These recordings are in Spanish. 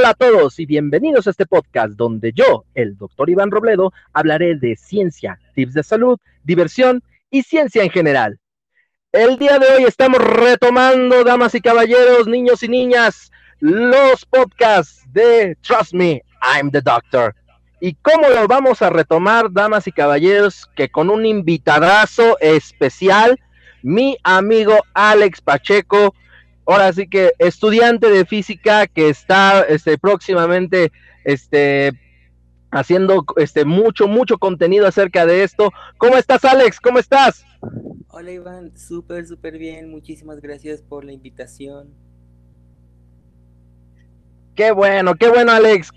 Hola a todos y bienvenidos a este podcast donde yo, el doctor Iván Robledo, hablaré de ciencia, tips de salud, diversión y ciencia en general. El día de hoy estamos retomando, damas y caballeros, niños y niñas, los podcasts de Trust Me, I'm the Doctor. ¿Y cómo lo vamos a retomar, damas y caballeros? Que con un invitadazo especial, mi amigo Alex Pacheco, ahora sí que estudiante de física que está este, próximamente este, haciendo este, mucho, mucho contenido acerca de esto. ¿Cómo estás, Alex? ¿Cómo estás? Hola, Iván. Súper, súper bien. Muchísimas gracias por la invitación. Qué bueno, qué bueno, Alex.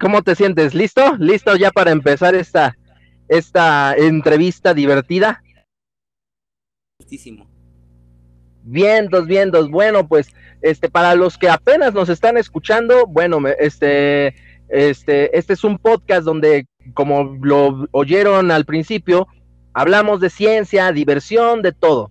¿Cómo te sientes? ¿Listo? ¿Listo ya para empezar esta, esta entrevista divertida? Listísimo. Vientos, vientos. Bueno, pues, este, para los que apenas nos están escuchando, bueno, este, este, este es un podcast donde, como lo oyeron al principio, hablamos de ciencia, diversión, de todo.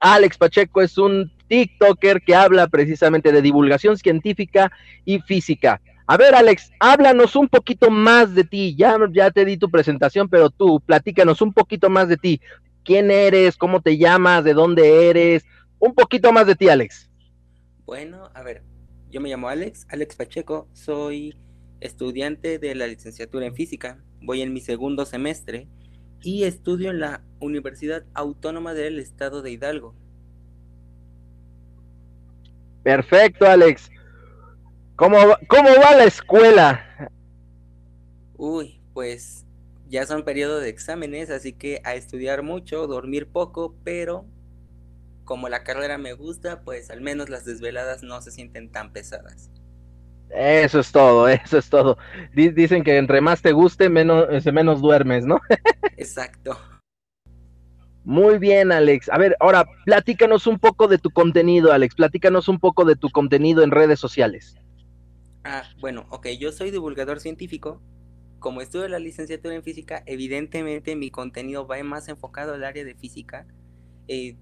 Alex Pacheco es un TikToker que habla precisamente de divulgación científica y física. A ver, Alex, háblanos un poquito más de ti. Ya, ya te di tu presentación, pero tú, platícanos un poquito más de ti. ¿Quién eres? ¿Cómo te llamas? ¿De dónde eres? Un poquito más de ti, Alex. Bueno, a ver, yo me llamo Alex, Alex Pacheco, soy estudiante de la licenciatura en física, voy en mi segundo semestre y estudio en la Universidad Autónoma del Estado de Hidalgo. Perfecto, Alex. ¿Cómo, cómo va la escuela? Uy, pues ya son periodos de exámenes, así que a estudiar mucho, dormir poco, pero como la carrera me gusta, pues al menos las desveladas no se sienten tan pesadas. Eso es todo, eso es todo. Dicen que entre más te guste, menos, este, menos duermes, ¿no? Exacto. Muy bien, Alex. A ver, ahora platícanos un poco de tu contenido, Alex. Platícanos un poco de tu contenido en redes sociales. Ah, bueno, ok, yo soy divulgador científico. Como estudio la licenciatura en física, evidentemente mi contenido va más enfocado al área de física. Eh,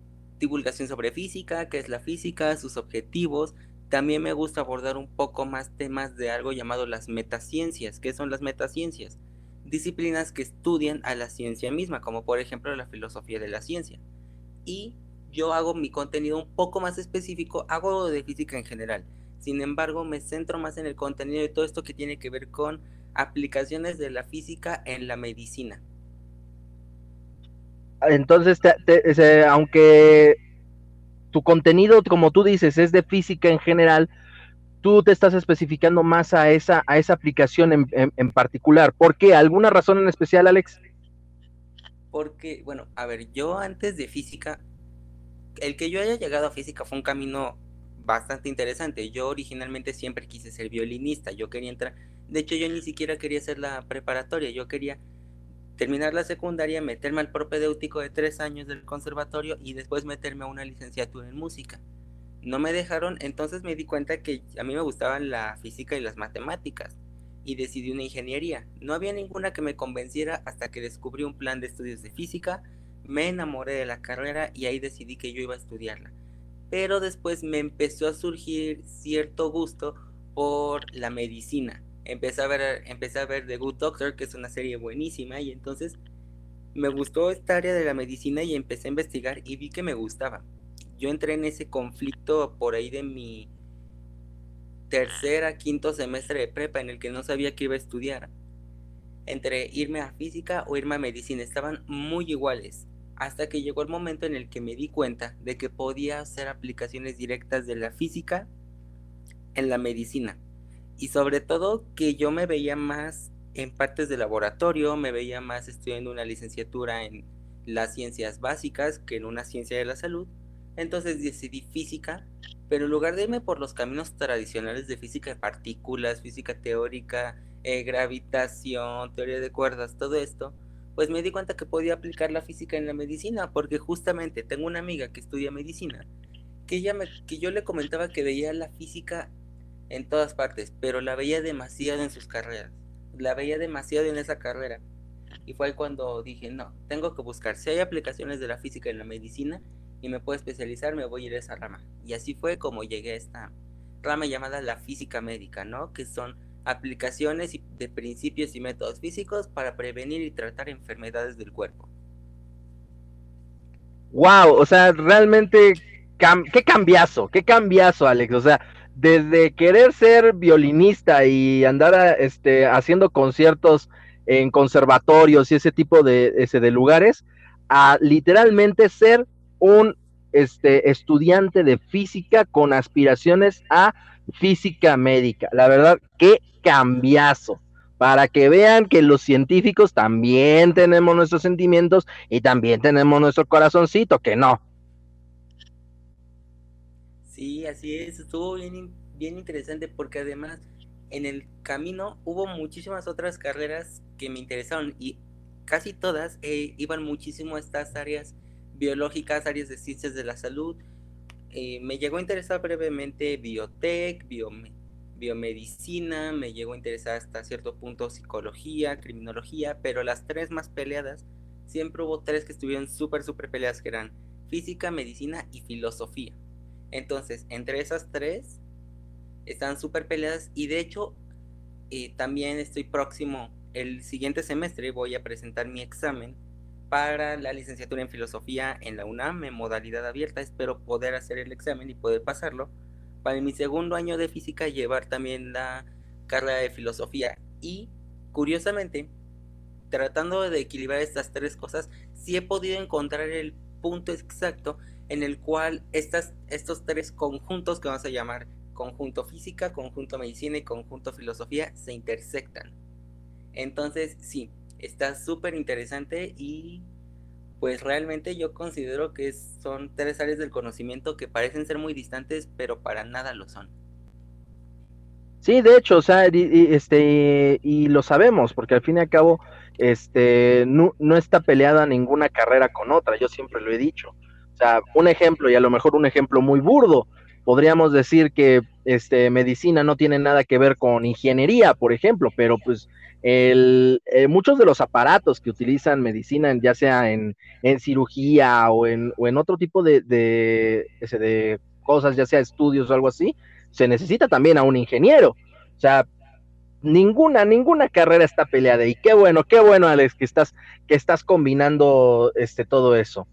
divulgación sobre física, qué es la física, sus objetivos, también me gusta abordar un poco más temas de algo llamado las metaciencias. ¿Qué son las metaciencias? Disciplinas que estudian a la ciencia misma, como por ejemplo la filosofía de la ciencia. Y yo hago mi contenido un poco más específico, hago de física en general. Sin embargo, me centro más en el contenido de todo esto que tiene que ver con aplicaciones de la física en la medicina. Entonces, aunque tu contenido, como tú dices, es de física en general, tú te estás especificando más a esa, a esa aplicación en, particular. ¿Por qué? ¿Alguna razón en especial, Alex? Porque, bueno, a ver, yo antes de física, el que yo haya llegado a física fue un camino bastante interesante. Yo originalmente siempre quise ser violinista, yo quería entrar, de hecho yo ni siquiera quería hacer la preparatoria, yo quería terminar la secundaria, meterme al propedéutico de tres años del conservatorio y después meterme a una licenciatura en música. No me dejaron, entonces me di cuenta que a mí me gustaban la física y las matemáticas y decidí una ingeniería. No había ninguna que me convenciera hasta que descubrí un plan de estudios de física, me enamoré de la carrera y ahí decidí que yo iba a estudiarla. Pero después me empezó a surgir cierto gusto por la medicina empecé a ver, empecé a ver The Good Doctor, que es una serie buenísima, y entonces me gustó esta área de la medicina y empecé a investigar y vi que me gustaba. Yo entré en ese conflicto por ahí de mi tercera, quinto semestre de prepa en el que no sabía qué iba a estudiar. Entre irme a física o irme a medicina, estaban muy iguales. Hasta que llegó el momento en el que me di cuenta de que podía hacer aplicaciones directas de la física en la medicina y sobre todo que yo me veía más en partes de laboratorio, me veía más estudiando una licenciatura en las ciencias básicas que en una ciencia de la salud. Entonces decidí física, pero en lugar de irme por los caminos tradicionales de física de partículas, física teórica, eh, gravitación, teoría de cuerdas, todo esto, pues me di cuenta que podía aplicar la física en la medicina, porque justamente tengo una amiga que estudia medicina, que, ella que yo le comentaba que veía la física en todas partes, pero la veía demasiado en sus carreras. La veía demasiado en esa carrera. Y fue ahí cuando dije, no, tengo que buscar. Si hay aplicaciones de la física en la medicina y me puedo especializar, me voy a ir a esa rama. Y así fue como llegué a esta rama llamada la física médica, ¿no? Que son aplicaciones de principios y métodos físicos para prevenir y tratar enfermedades del cuerpo. Wow, o sea, realmente, qué cambiazo, qué cambiazo, Alex. O sea, desde querer ser violinista y andar este, haciendo conciertos en conservatorios y ese tipo de, ese, de lugares, a literalmente ser un este, estudiante de física con aspiraciones a física médica. La verdad, qué cambiazo. Para que vean que los científicos también tenemos nuestros sentimientos y también tenemos nuestro corazoncito, que no. Sí, así es, estuvo bien, bien interesante porque además en el camino hubo muchísimas otras carreras que me interesaron y casi todas eh, iban muchísimo a estas áreas biológicas, áreas de ciencias de la salud. Eh, me llegó a interesar brevemente biotech, biomedicina, me llegó a interesar hasta cierto punto psicología, criminología, pero las tres más peleadas, siempre hubo tres que estuvieron súper, súper peleadas, que eran física, medicina y filosofía. Entonces, entre esas tres, están súper peleadas y de hecho, eh, también estoy próximo, el siguiente semestre voy a presentar mi examen para la licenciatura en filosofía en la UNAM en modalidad abierta. Espero poder hacer el examen y poder pasarlo. Para mi segundo año de física llevar también la carrera de filosofía. Y curiosamente, tratando de equilibrar estas tres cosas, sí he podido encontrar el punto exacto en el cual estas, estos tres conjuntos que vamos a llamar conjunto física, conjunto medicina y conjunto filosofía se intersectan. Entonces, sí, está súper interesante y pues realmente yo considero que son tres áreas del conocimiento que parecen ser muy distantes, pero para nada lo son. Sí, de hecho, o sea, y, este, y lo sabemos, porque al fin y al cabo, este, no, no está peleada ninguna carrera con otra, yo siempre lo he dicho. O sea, un ejemplo, y a lo mejor un ejemplo muy burdo, podríamos decir que este, medicina no tiene nada que ver con ingeniería, por ejemplo, pero pues el, eh, muchos de los aparatos que utilizan medicina, ya sea en, cirugía o en, o en, otro tipo de, de, de, cosas, ya sea estudios o algo así, se necesita también a un ingeniero. O sea, ninguna, ninguna carrera está peleada. Y qué bueno, qué bueno, Alex, que estás, que estás combinando este, todo eso.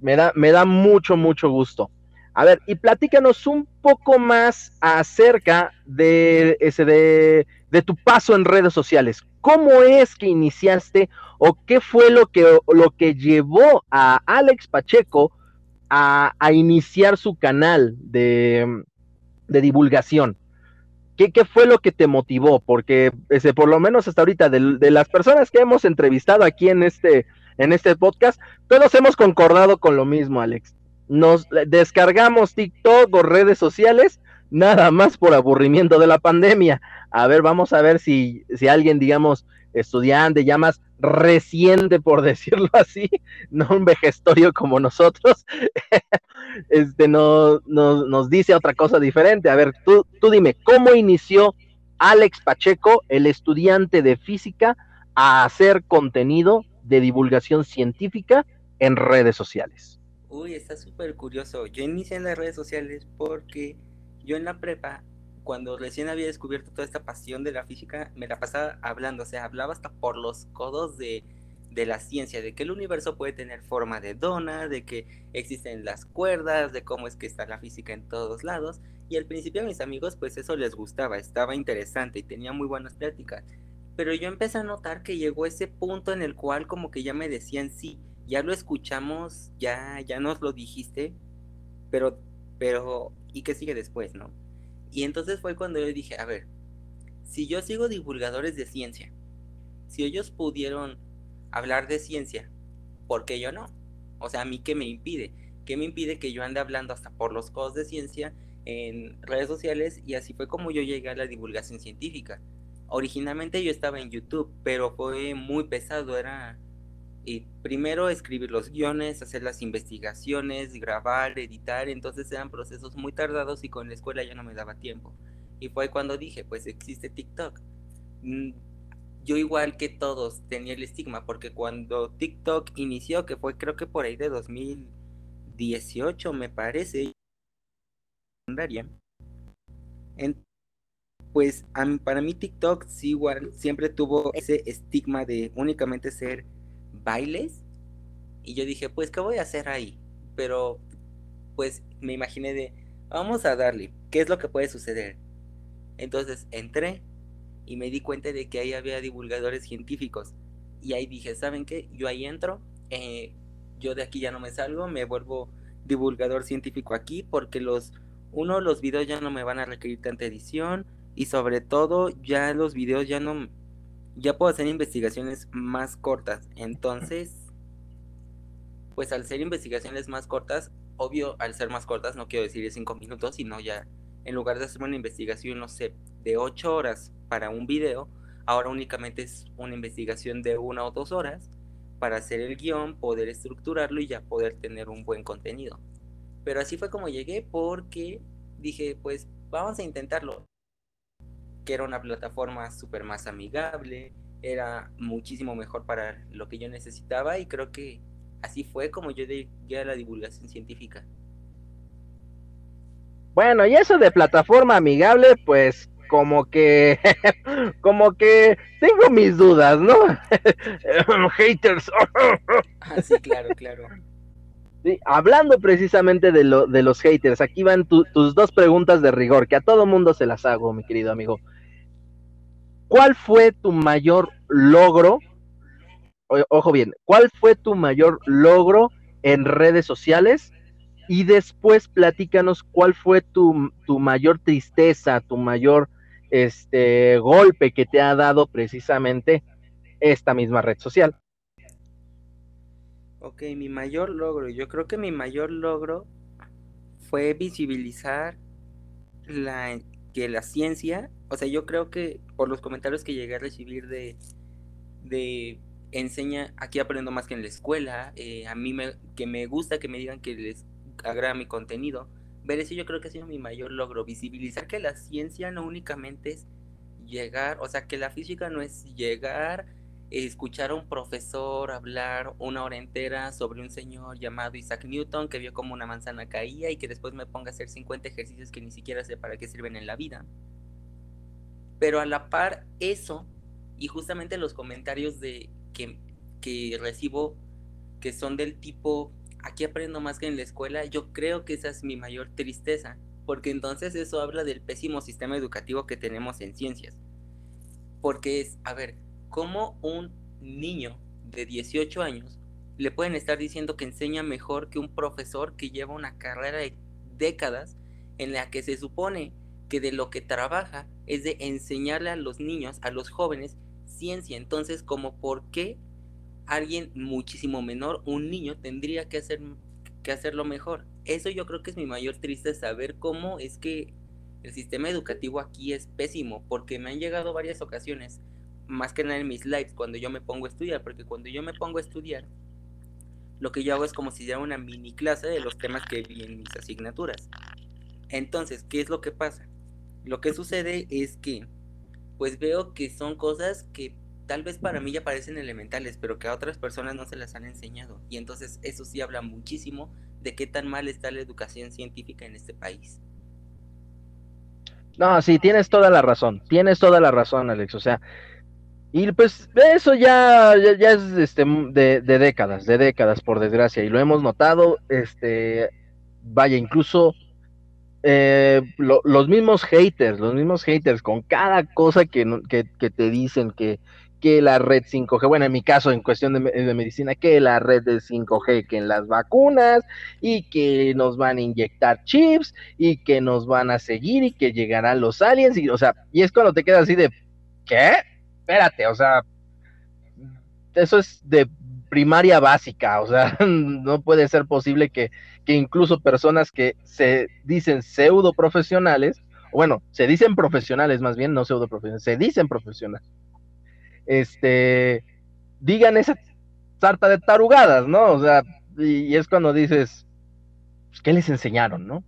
Me da, me da mucho, mucho gusto. A ver, y platícanos un poco más acerca de ese de, tu paso en redes sociales. ¿Cómo es que iniciaste o qué fue lo que, lo que llevó a Alex Pacheco a, iniciar su canal de, divulgación? ¿Qué, ¿Qué, fue lo que te motivó? Porque ese, por lo menos hasta ahorita, de, de, las personas que hemos entrevistado aquí en este, en este podcast, todos hemos concordado con lo mismo, Alex nos descargamos TikTok o redes sociales nada más por aburrimiento de la pandemia. A ver, vamos a ver si, si alguien, digamos, estudiante, ya más reciente, por decirlo así, no un vejestorio como nosotros, este, no, nos dice otra cosa diferente. A ver, tú, tú dime, ¿cómo inició Alex Pacheco, el estudiante de física, a hacer contenido de divulgación científica en redes sociales? Uy, está súper curioso. Yo inicié en las redes sociales porque yo en la prepa, cuando recién había descubierto toda esta pasión de la física, me la pasaba hablando, o sea, hablaba hasta por los codos de, de la ciencia, de que el universo puede tener forma de dona, de que existen las cuerdas, de cómo es que está la física en todos lados. Y al principio a mis amigos pues eso les gustaba, estaba interesante y tenía muy buenas pláticas. Pero yo empecé a notar que llegó ese punto en el cual como que ya me decían sí, ya lo escuchamos, ya, ya nos lo dijiste, pero, pero, ¿y qué sigue después, no? Y entonces fue cuando yo dije, a ver, si yo sigo divulgadores de ciencia, si ellos pudieron hablar de ciencia, ¿por qué yo no? O sea, ¿a mí qué me impide? ¿Qué me impide que yo ande hablando hasta por los codos de ciencia en redes sociales? Y así fue como yo llegué a la divulgación científica. Originalmente yo estaba en YouTube, pero fue muy pesado, era y primero escribir los guiones, hacer las investigaciones, grabar, editar, entonces eran procesos muy tardados y con la escuela ya no me daba tiempo. Y fue cuando dije, pues existe TikTok. Mm, yo igual que todos tenía el estigma, porque cuando TikTok inició, que fue creo que por ahí de 2018 me parece, pues para mí TikTok sí igual siempre tuvo ese estigma de únicamente ser bailes. Y yo dije, pues, ¿qué voy a hacer ahí? Pero, pues, me imaginé de, vamos a darle, ¿qué es lo que puede suceder? Entonces entré y me di cuenta de que ahí había divulgadores científicos. Y ahí dije, ¿saben qué? Yo ahí entro, eh, yo de aquí ya no me salgo, me vuelvo divulgador científico aquí porque los, uno, los videos ya no me van a requerir tanta edición y sobre todo ya los videos ya no, ya puedo hacer investigaciones más cortas. Entonces, pues al ser investigaciones más cortas, obvio, al ser más cortas, no quiero decir de cinco minutos, sino ya en lugar de hacer una investigación, no sé, de ocho horas para un video, ahora únicamente es una investigación de una o dos horas para hacer el guion, poder estructurarlo y ya poder tener un buen contenido. Pero así fue como llegué porque dije, pues vamos a intentarlo. Que era una plataforma súper más amigable, era muchísimo mejor para lo que yo necesitaba y creo que así fue como yo llegué a la divulgación científica. Bueno, y eso de plataforma amigable, pues como que, como que tengo mis dudas, ¿no? Haters. ah, sí, claro, claro. Sí, hablando precisamente de, lo, de los haters, aquí van tus dos preguntas de rigor, que a todo mundo se las hago, mi querido amigo. ¿Cuál fue tu mayor logro? ojo bien, ¿cuál fue tu mayor logro en redes sociales y después platícanos cuál fue tu, mayor tristeza, tu mayor este, golpe que te ha dado precisamente esta misma red social. Ok, mi mayor logro, yo creo que mi mayor logro fue visibilizar la, que la ciencia, o sea, yo creo que por los comentarios que llegué a recibir de, de enseña, aquí aprendo más que en la escuela, eh, a mí me, que me gusta que me digan que les agrada mi contenido. Ver eso yo creo que ha sido mi mayor logro, visibilizar que la ciencia no únicamente es llegar, o sea, que la física no es llegar, escuchar a un profesor hablar una hora entera sobre un señor llamado Isaac Newton que vio como una manzana caía y que después me ponga a hacer 50 ejercicios que ni siquiera sé para qué sirven en la vida. Pero a la par eso, y justamente los comentarios de que, que recibo que son del tipo aquí aprendo más que en la escuela, yo creo que esa es mi mayor tristeza, porque entonces eso habla del pésimo sistema educativo que tenemos en ciencias. Porque es, a ver, ¿cómo un niño de 18 años le pueden estar diciendo que enseña mejor que un profesor que lleva una carrera de décadas en la que se supone que de lo que trabaja es de enseñarle a los niños, a los jóvenes, ciencia. Entonces, como por qué alguien muchísimo menor, un niño, tendría que, hacer, que hacerlo mejor. Eso yo creo que es mi mayor tristeza, saber cómo es que el sistema educativo aquí es pésimo, porque me han llegado varias ocasiones, más que nada en mis lives, cuando yo me pongo a estudiar, porque cuando yo me pongo a estudiar, lo que yo hago es como si diera una mini clase de los temas que vi en mis asignaturas. Entonces, ¿qué es lo que pasa? Lo que sucede es que, pues veo que son cosas que tal vez para mí ya parecen elementales, pero que a otras personas no se las han enseñado. Y entonces eso sí habla muchísimo de qué tan mal está la educación científica en este país. No, sí, tienes toda la razón, tienes toda la razón, Alex. O sea, y pues eso ya, ya, es este, de, de, décadas, de décadas, por desgracia, y lo hemos notado, este, vaya, incluso eh, los mismos haters, los mismos haters, con cada cosa que, te dicen que, que la red 5G, bueno, en mi caso, en cuestión de, medicina, que la red de 5G, que en las vacunas, y que nos van a inyectar chips, y que nos van a seguir, y que llegarán los aliens, y, o sea, y es cuando te quedas así de, ¿qué? Espérate, o sea, eso es de primaria básica, o sea, no puede ser posible que, que incluso personas que se dicen pseudo profesionales, bueno, se dicen profesionales más bien, no pseudo profesionales, se dicen profesionales, este, digan esa sarta de tarugadas, ¿no? O sea, y, es cuando dices, pues, ¿qué les enseñaron, no?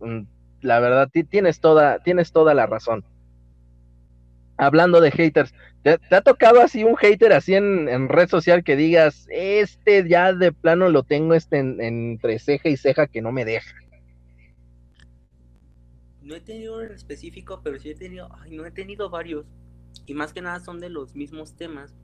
Mm, la verdad, tienes toda, tienes toda la razón. Hablando de haters, ¿te, ha tocado así un hater así en, red social que digas, este ya de plano lo tengo este entre ceja y ceja que no me deja? no he tenido en específico, pero sí he tenido, ay, no he tenido varios. Y más que nada son de los mismos temas.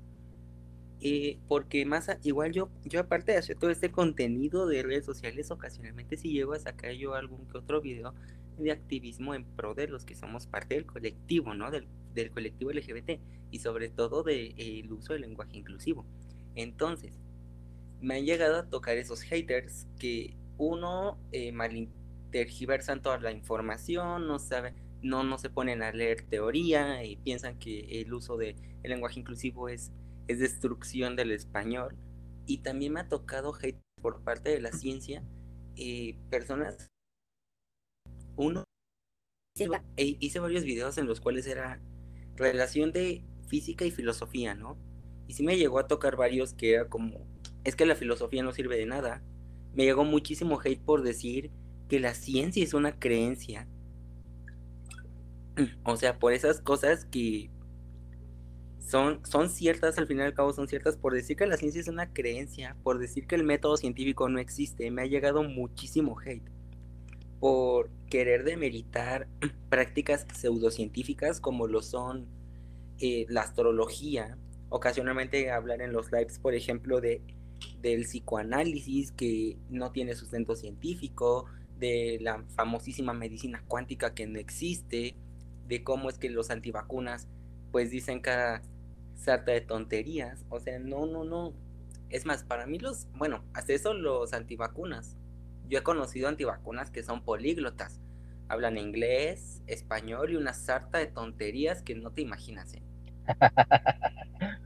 Eh, porque más, igual yo, yo aparte de hacer todo este contenido de redes sociales, ocasionalmente si llego a sacar yo algún que otro video de activismo en pro de los que somos parte del colectivo, ¿no? Del, del colectivo LGBT y sobre todo del de, el uso del lenguaje inclusivo. Entonces, me han llegado a tocar esos haters que uno eh, malintergiversan toda la información, no sabe, no, no se ponen a leer teoría y piensan que el uso del lenguaje inclusivo es, es destrucción del español. Y también me ha tocado hate por parte de la ciencia, eh, personas. Uno, hice varios videos en los cuales era relación de física y filosofía, ¿no? Y sí me llegó a tocar varios que era como, es que la filosofía no sirve de nada. Me llegó muchísimo hate por decir que la ciencia es una creencia. O sea, por esas cosas que son, son ciertas, al final y al cabo son ciertas, por decir que la ciencia es una creencia, por decir que el método científico no existe, me ha llegado muchísimo hate. Por querer demeritar prácticas pseudocientíficas como lo son eh, la astrología, ocasionalmente hablar en los lives, por ejemplo, de, del psicoanálisis que no tiene sustento científico, de la famosísima medicina cuántica que no existe, de cómo es que los antivacunas pues dicen cada sarta de tonterías, o sea, no, no, no. Es más, para mí los, bueno, hasta eso los antivacunas. Yo he conocido antivacunas que son políglotas. Hablan inglés, español y una sarta de tonterías que no te imaginas. ¿eh?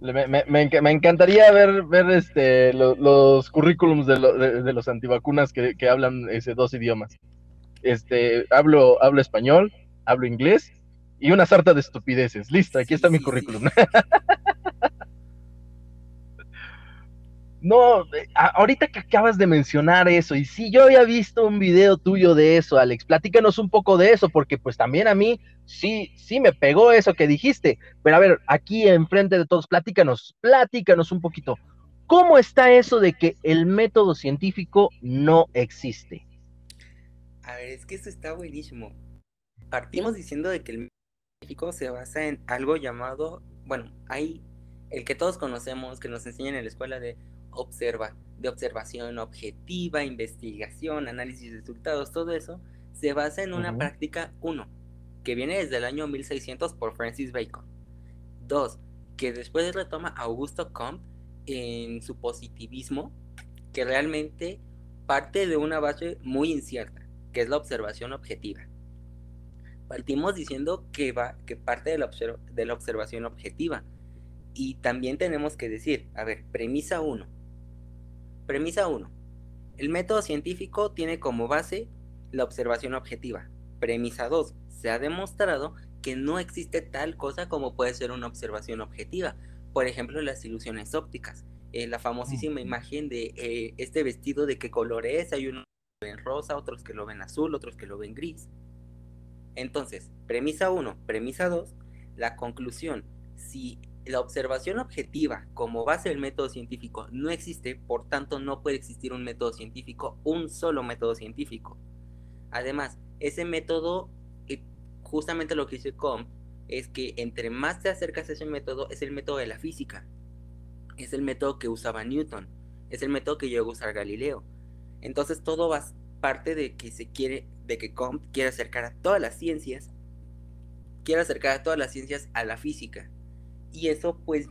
Me, encantaría ver, ver este, los currículums de, de, los antivacunas que, que, hablan ese dos idiomas. Este, hablo, hablo español, hablo inglés y una sarta de estupideces. Listo, aquí está mi currículum. No, eh, ahorita que acabas de mencionar eso, y si yo había visto un video tuyo de eso, Alex, platícanos un poco de eso, porque pues también a mí sí, sí me pegó eso que dijiste, pero a ver, aquí enfrente de todos, platícanos, platícanos un poquito, ¿cómo está eso de que el método científico no existe? A ver, es que eso está buenísimo. Partimos diciendo de que el método científico se basa en algo llamado, bueno, hay el que todos conocemos, que nos enseñan en la escuela de observa, de observación objetiva, investigación, análisis de resultados, todo eso, se basa en una práctica, uno, que viene desde el año 1600 por Francis Bacon. Dos, que después retoma Augusto Comte en su positivismo, que realmente parte de una base muy incierta, que es la observación objetiva. Partimos diciendo que va, que parte de la, de la observación objetiva. Y también tenemos que decir, a ver, premisa 1, Premisa 1. El método científico tiene como base la observación objetiva. Premisa 2. Se ha demostrado que no existe tal cosa como puede ser una observación objetiva. Por ejemplo, las ilusiones ópticas. Eh, la famosísima imagen de eh, este vestido de qué color es. Hay unos que lo ven rosa, otros que lo ven azul, otros que lo ven gris. Entonces, premisa 1, premisa 2, la conclusión. Si la observación objetiva como base del método científico no existe, por tanto no puede existir un método científico, un solo método científico. Además, ese método, justamente lo que dice Comte, es que entre más te acercas a ese método, es el método de la física. Es el método que usaba Newton. Es el método que llegó a usar Galileo. Entonces todo va parte de que se quiere, de que quiere acercar a todas las ciencias, quiere acercar a todas las ciencias a la física y eso pues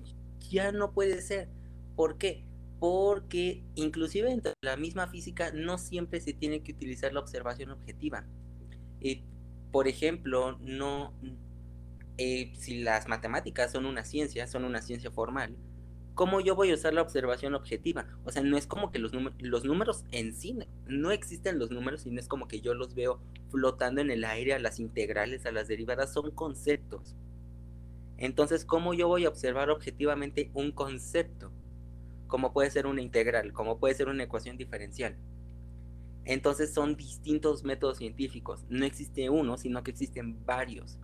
ya no puede ser. ¿Por qué? Porque inclusive de la misma física no siempre se tiene que utilizar la observación objetiva. Eh, por ejemplo, no eh, si las matemáticas son una ciencia, son una ciencia formal, ¿cómo yo voy a usar la observación objetiva? O sea, no es como que los, los números en sí, no existen los números y no es como que yo los veo flotando en el aire a las integrales, a las derivadas, son conceptos. Entonces, ¿cómo yo voy a observar objetivamente un concepto? Como puede ser una integral, como puede ser una ecuación diferencial. Entonces son distintos métodos científicos. No existe uno, sino que existen varios.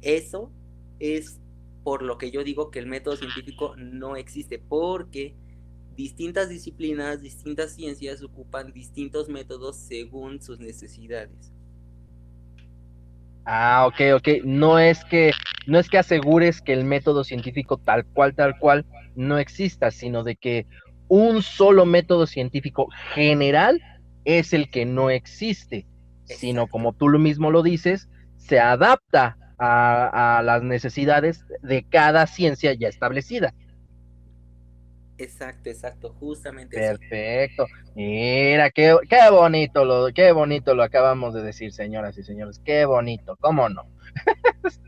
Eso es por lo que yo digo que el método científico no existe, porque distintas disciplinas, distintas ciencias ocupan distintos métodos según sus necesidades. Ah, ok, ok. No es que no es que asegures que el método científico tal cual, tal cual no exista, sino de que un solo método científico general es el que no existe, sino como tú lo mismo lo dices, se adapta a, a las necesidades de cada ciencia ya establecida. Exacto, exacto, justamente. Perfecto. Mira, qué, qué bonito lo, qué bonito lo acabamos de decir, señoras y señores. Qué bonito, ¿cómo no?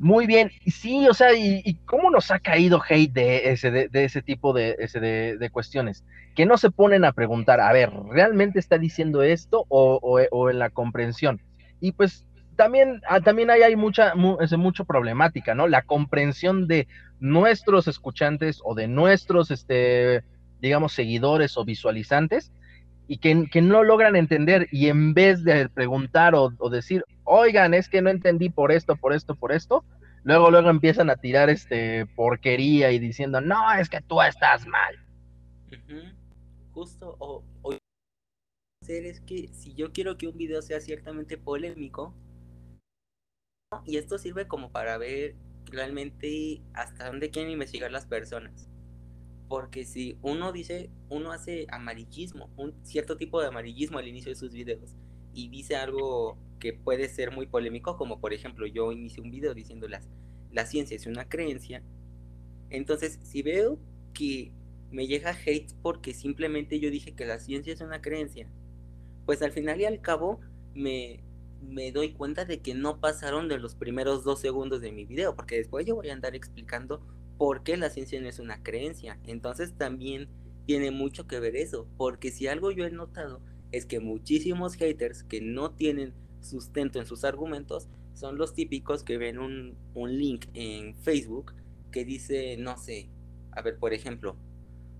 Muy bien, sí, o sea, y, cómo nos ha caído hate de ese, de, ese tipo de, de, cuestiones, que no se ponen a preguntar, a ver, ¿realmente está diciendo esto o, o en la comprensión? Y pues también, ah, también hay mucha, mucho problemática, ¿no? La comprensión de nuestros escuchantes o de nuestros, este, digamos, seguidores o visualizantes y que, no logran entender y en vez de preguntar o, decir, oigan, es que no entendí por esto, por esto, por esto, luego, luego empiezan a tirar este porquería y diciendo, no, es que tú estás mal. Justo, o, o es que si yo quiero que un video sea ciertamente polémico, y esto sirve como para ver realmente hasta dónde quieren investigar las personas. Porque si uno dice, uno hace amarillismo, un cierto tipo de amarillismo al inicio de sus videos y dice algo que puede ser muy polémico, como por ejemplo yo inicié un video diciendo las, la ciencia es una creencia, entonces si veo que me llega hate porque simplemente yo dije que la ciencia es una creencia, pues al final y al cabo me, me doy cuenta de que no pasaron de los primeros dos segundos de mi video, porque después yo voy a andar explicando por qué la ciencia no es una creencia. Entonces también tiene mucho que ver eso, porque si algo yo he notado es que muchísimos haters que no tienen sustento en sus argumentos son los típicos que ven un, link en Facebook que dice, no sé, a ver, por ejemplo,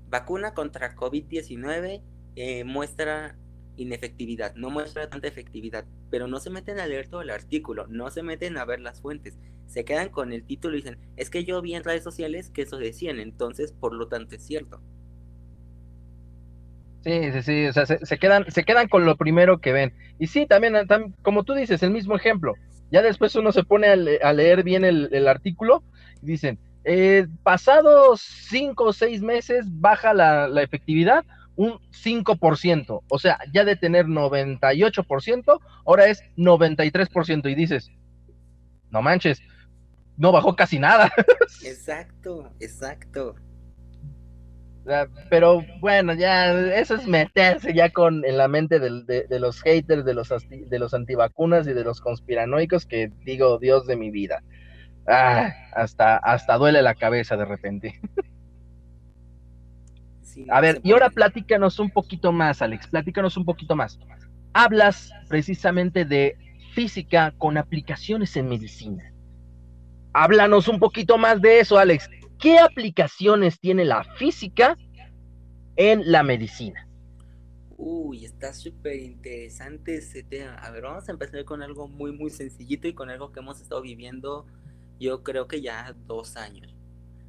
vacuna contra COVID-19 eh, muestra inefectividad, no muestra tanta efectividad, pero no se meten a leer todo el artículo, no se meten a ver las fuentes, se quedan con el título y dicen, es que yo vi en redes sociales que eso decían, entonces por lo tanto es cierto. Sí, sí, sí, o sea, se, quedan, se quedan con lo primero que ven. Y sí, también, como tú dices, el mismo ejemplo. Ya después uno se pone a, leer bien el, artículo y dicen, eh, pasados cinco o seis meses baja la efectividad un 5%. O sea, ya de tener 98%, ahora es 93%. Y dices, no manches, no bajó casi nada. exacto, exacto. Pero bueno, ya eso es meterse ya con en la mente de, los haters, de los, de los antivacunas y de los conspiranoicos que digo, Dios de mi vida. Ah, hasta, hasta duele la cabeza de repente. a ver, y ahora platícanos un poquito más, Alex, platícanos un poquito más. Hablas precisamente de física con aplicaciones en medicina. Háblanos un poquito más de eso, Alex. ¿Qué aplicaciones tiene la física en la medicina? Uy, está súper interesante ese tema. A ver, vamos a empezar con algo muy, muy sencillito y con algo que hemos estado viviendo yo creo que ya dos años.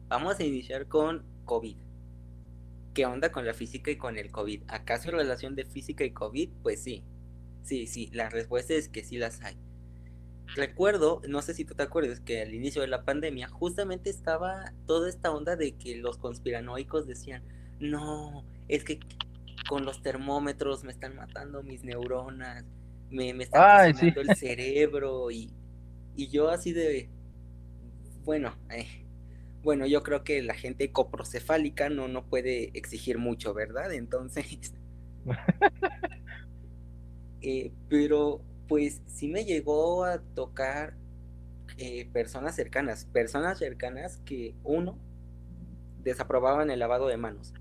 Vamos a iniciar con COVID. ¿Qué onda con la física y con el COVID? ¿Acaso relación de física y COVID? Pues sí, sí, sí, la respuesta es que sí las hay. Recuerdo, no sé si tú te acuerdas, que al inicio de la pandemia justamente estaba toda esta onda de que los conspiranoicos decían, no, es que con los termómetros me están matando mis neuronas, me, me están matando el cerebro y, y yo así de, bueno, eh, bueno, yo creo que la gente coprocefálica no, no puede exigir mucho, ¿verdad? Entonces, eh, pero pues sí me llegó a tocar eh, personas cercanas, personas cercanas que uno desaprobaban el lavado de manos.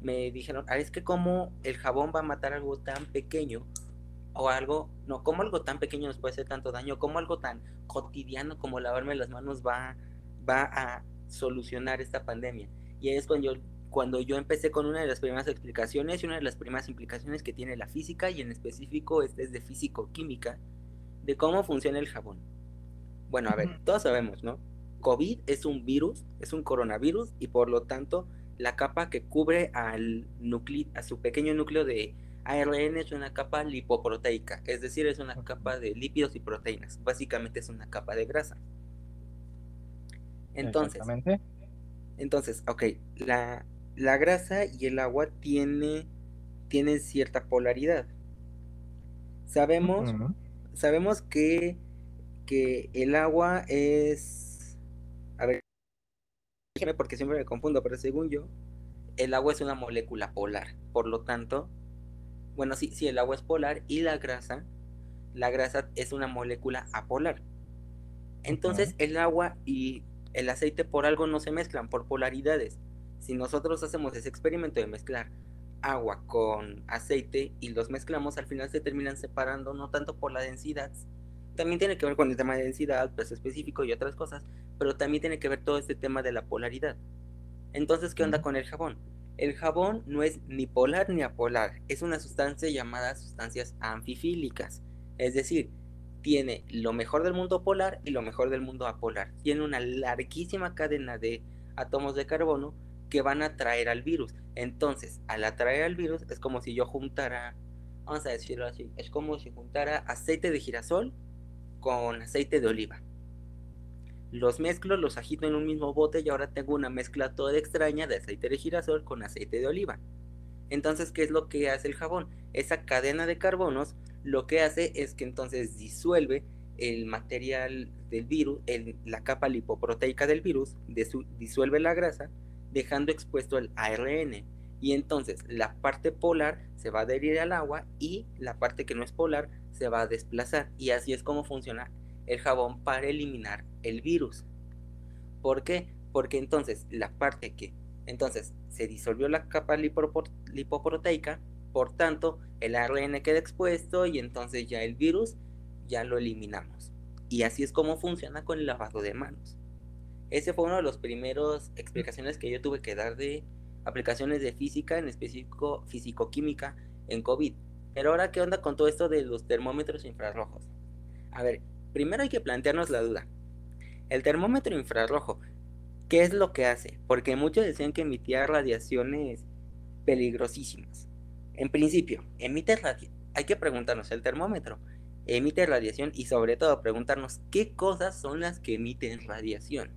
Me dijeron, ah, es que como el jabón va a matar algo tan pequeño o algo, no, como algo tan pequeño nos puede hacer tanto daño, como algo tan cotidiano como lavarme las manos va, va a solucionar esta pandemia. Y es cuando yo, cuando yo empecé con una de las primeras explicaciones y una de las primeras implicaciones que tiene la física, y en específico este es de físico-química, de cómo funciona el jabón. Bueno, a ver, todos sabemos, ¿no? COVID es un virus, es un coronavirus y por lo tanto la capa que cubre al núcleo, a su pequeño núcleo de ARN es una capa lipoproteica, es decir, es una capa de lípidos y proteínas. Básicamente es una capa de grasa. Entonces, entonces, ok, la, la grasa y el agua tiene, tienen cierta polaridad. Sabemos, sabemos que, que el agua es... A ver, porque siempre me confundo, pero según yo, el agua es una molécula polar. Por lo tanto, bueno, sí, sí, el agua es polar y la grasa, la grasa es una molécula apolar. Entonces, el agua y el aceite por algo no se mezclan, por polaridades. Si nosotros hacemos ese experimento de mezclar agua con aceite y los mezclamos, al final se terminan separando, no tanto por la densidad, también tiene que ver con el tema de densidad, peso específico y otras cosas, pero también tiene que ver todo este tema de la polaridad. Entonces, ¿qué onda con el jabón? El jabón no es ni polar ni apolar, es una sustancia llamada sustancias anfifílicas, es decir, tiene lo mejor del mundo polar y lo mejor del mundo apolar. Tiene una larguísima cadena de átomos de carbono que van a atraer al virus. Entonces, al atraer al virus es como si yo juntara, vamos a decirlo así, es como si juntara aceite de girasol con aceite de oliva. Los mezclo, los agito en un mismo bote y ahora tengo una mezcla toda extraña de aceite de girasol con aceite de oliva. Entonces, ¿qué es lo que hace el jabón? Esa cadena de carbonos lo que hace es que entonces disuelve el material del virus, la capa lipoproteica del virus, disuelve la grasa, dejando expuesto el ARN. Y entonces la parte polar se va a adherir al agua y la parte que no es polar se va a desplazar. Y así es como funciona el jabón para eliminar el virus. ¿Por qué? Porque entonces la parte que entonces se disolvió la capa lipoproteica, por tanto el ARN queda expuesto y entonces ya el virus ya lo eliminamos. Y así es como funciona con el lavado de manos. Ese fue uno de los primeros explicaciones que yo tuve que dar de aplicaciones de física, en específico físico-química en COVID. Pero ahora, ¿qué onda con todo esto de los termómetros infrarrojos? A ver, primero hay que plantearnos la duda. El termómetro infrarrojo, ¿qué es lo que hace? Porque muchos decían que emitía radiaciones peligrosísimas. En principio, emite radiación. Hay que preguntarnos, ¿el termómetro emite radiación? Y sobre todo, preguntarnos qué cosas son las que emiten radiación.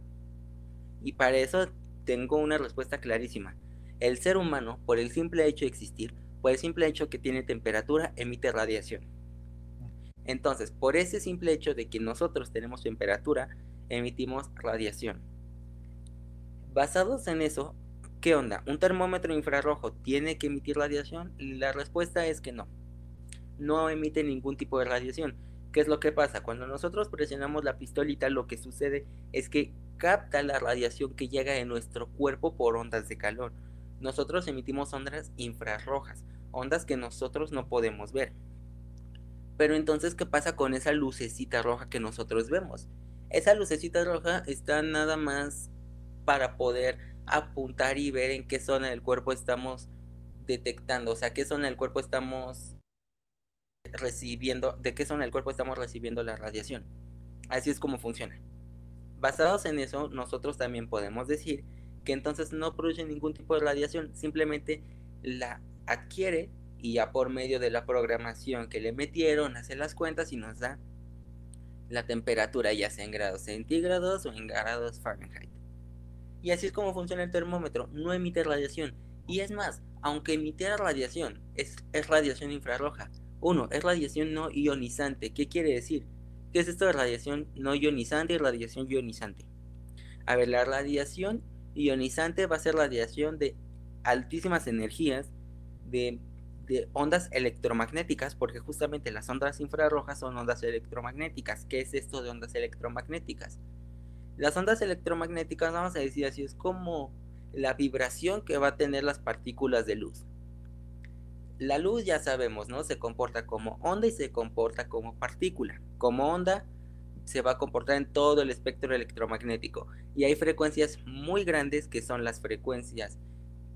Y para eso tengo una respuesta clarísima. El ser humano, por el simple hecho de existir, por el simple hecho que tiene temperatura, emite radiación. Entonces, por ese simple hecho de que nosotros tenemos temperatura, emitimos radiación. Basados en eso, ¿qué onda? ¿Un termómetro infrarrojo tiene que emitir radiación? La respuesta es que no. No emite ningún tipo de radiación. ¿Qué es lo que pasa? Cuando nosotros presionamos la pistolita, lo que sucede es que capta la radiación que llega en nuestro cuerpo por ondas de calor. Nosotros emitimos ondas infrarrojas, ondas que nosotros no podemos ver. Pero entonces, ¿qué pasa con esa lucecita roja que nosotros vemos? Esa lucecita roja está nada más para poder apuntar y ver en qué zona del cuerpo estamos detectando, o sea, qué zona del cuerpo estamos recibiendo, de qué zona del cuerpo estamos recibiendo la radiación. Así es como funciona. Basados en eso, nosotros también podemos decir que entonces no produce ningún tipo de radiación, simplemente la adquiere y ya por medio de la programación que le metieron hace las cuentas y nos da la temperatura ya sea en grados centígrados o en grados Fahrenheit. Y así es como funciona el termómetro, no emite radiación. Y es más, aunque emitiera radiación, es, radiación infrarroja. Uno, es radiación no ionizante. ¿Qué quiere decir? ¿Qué es esto de radiación no ionizante y radiación ionizante? A ver, la radiación ionizante va a ser radiación de altísimas energías, de, de, ondas electromagnéticas, porque justamente las ondas infrarrojas son ondas electromagnéticas. ¿Qué es esto de ondas electromagnéticas? Las ondas electromagnéticas, vamos a decir así, es como la vibración que va a tener las partículas de luz. La luz ya sabemos, ¿no? Se comporta como onda y se comporta como partícula. Como onda se va a comportar en todo el espectro electromagnético. Y hay frecuencias muy grandes que son las frecuencias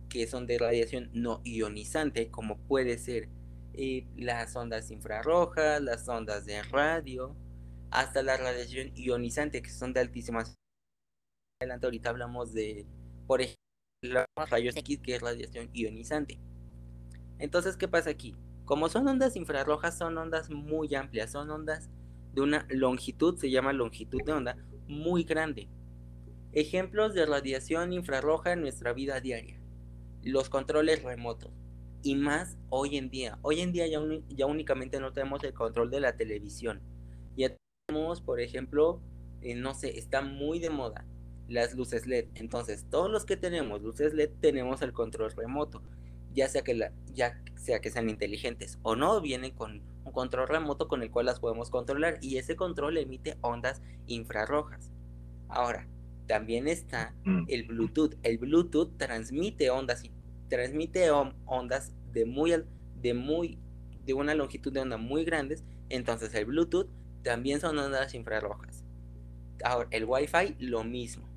que son de radiación no ionizante, como puede ser eh, las ondas infrarrojas, las ondas de radio, hasta la radiación ionizante, que son de altísimas adelante ahorita hablamos de, por ejemplo, los rayos X, que es radiación ionizante. Entonces, ¿qué pasa aquí? Como son ondas infrarrojas, son ondas muy amplias, son ondas de una longitud, se llama longitud de onda, muy grande. Ejemplos de radiación infrarroja en nuestra vida diaria. Los controles remotos. Y más hoy en día. Hoy en día ya, ya únicamente no tenemos el control de la televisión. Tenemos, por ejemplo, eh, no sé, está muy de moda las luces LED. Entonces, todos los que tenemos luces LED tenemos el control remoto. Ya sea que, la, ya sea que sean inteligentes o no, vienen con un control remoto con el cual las podemos controlar. Y ese control emite ondas infrarrojas. Ahora, también está mm. el Bluetooth. El Bluetooth transmite ondas, transmite ondas de muy, de muy, de una longitud de onda muy grandes. Entonces el Bluetooth también son ondas infrarrojas. Ahora, el Wi-Fi lo mismo.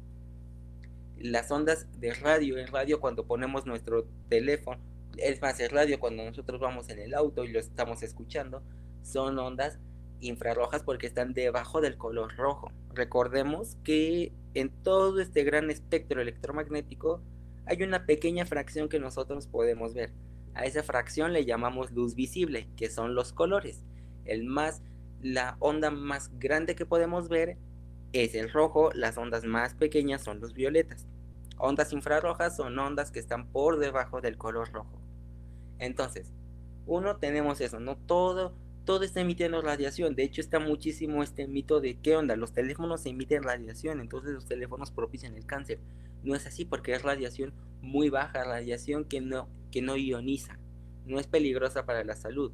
Las ondas de radio, en radio cuando ponemos nuestro teléfono, es más, el radio cuando nosotros vamos en el auto y lo estamos escuchando, son ondas infrarrojas porque están debajo del color rojo. Recordemos que en todo este gran espectro electromagnético hay una pequeña fracción que nosotros podemos ver. A esa fracción le llamamos luz visible, que son los colores. El más, la onda más grande que podemos ver es el rojo, las ondas más pequeñas son los violetas. Ondas infrarrojas son ondas que están por debajo del color rojo. Entonces, uno tenemos eso, no todo todo está emitiendo radiación. De hecho, está muchísimo este mito de qué onda, los teléfonos emiten radiación, entonces los teléfonos propician el cáncer. No es así porque es radiación muy baja, radiación que no, que no ioniza, no es peligrosa para la salud.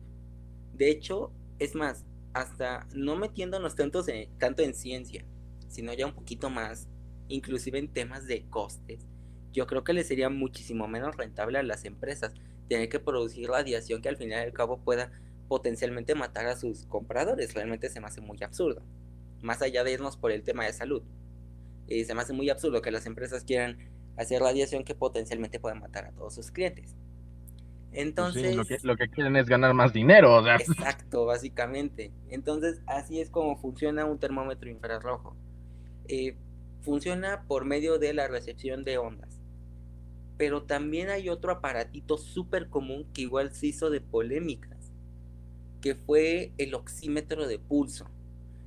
De hecho, es más, hasta no metiéndonos tanto en, tanto en ciencia, sino ya un poquito más, inclusive en temas de costes, yo creo que le sería muchísimo menos rentable a las empresas tener que producir radiación que al final y al cabo pueda potencialmente matar a sus compradores. Realmente se me hace muy absurdo. Más allá de irnos por el tema de salud. Eh, se me hace muy absurdo que las empresas quieran hacer radiación que potencialmente pueda matar a todos sus clientes. Entonces... lo, que, quieren es ganar más dinero. Exacto, básicamente. Entonces, así es como funciona un termómetro infrarrojo. Eh, funciona por medio de la recepción de ondas. Pero también hay otro aparatito súper común que igual se hizo de polémica que fue el oxímetro de pulso.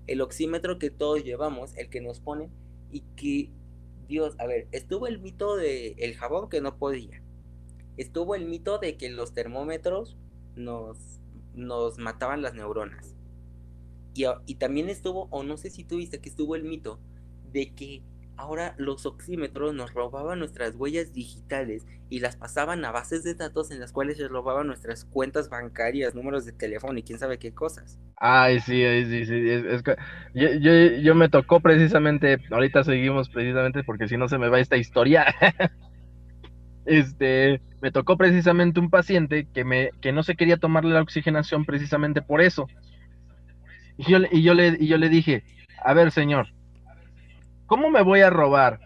El oxímetro que todos llevamos, el que nos pone y que, Dios, a ver, estuvo el mito de el jabón que no podía. Estuvo el mito de que los termómetros nos, nos mataban las neuronas. Y, y también estuvo, o no sé si tuviste que estuvo el mito de que ahora los oxímetros nos robaban nuestras huellas digitales y las pasaban a bases de datos en las cuales se robaban nuestras cuentas bancarias, números de teléfono y quién sabe qué cosas. Ay, sí, sí, sí. yo, yo, yo, me tocó precisamente, ahorita seguimos precisamente porque si no se me va esta historia. este, me tocó precisamente un paciente que, me, que no se quería tomarle la oxigenación precisamente por eso. Y yo, y yo, le, y yo le dije, a ver, señor, ¿Cómo me voy a robar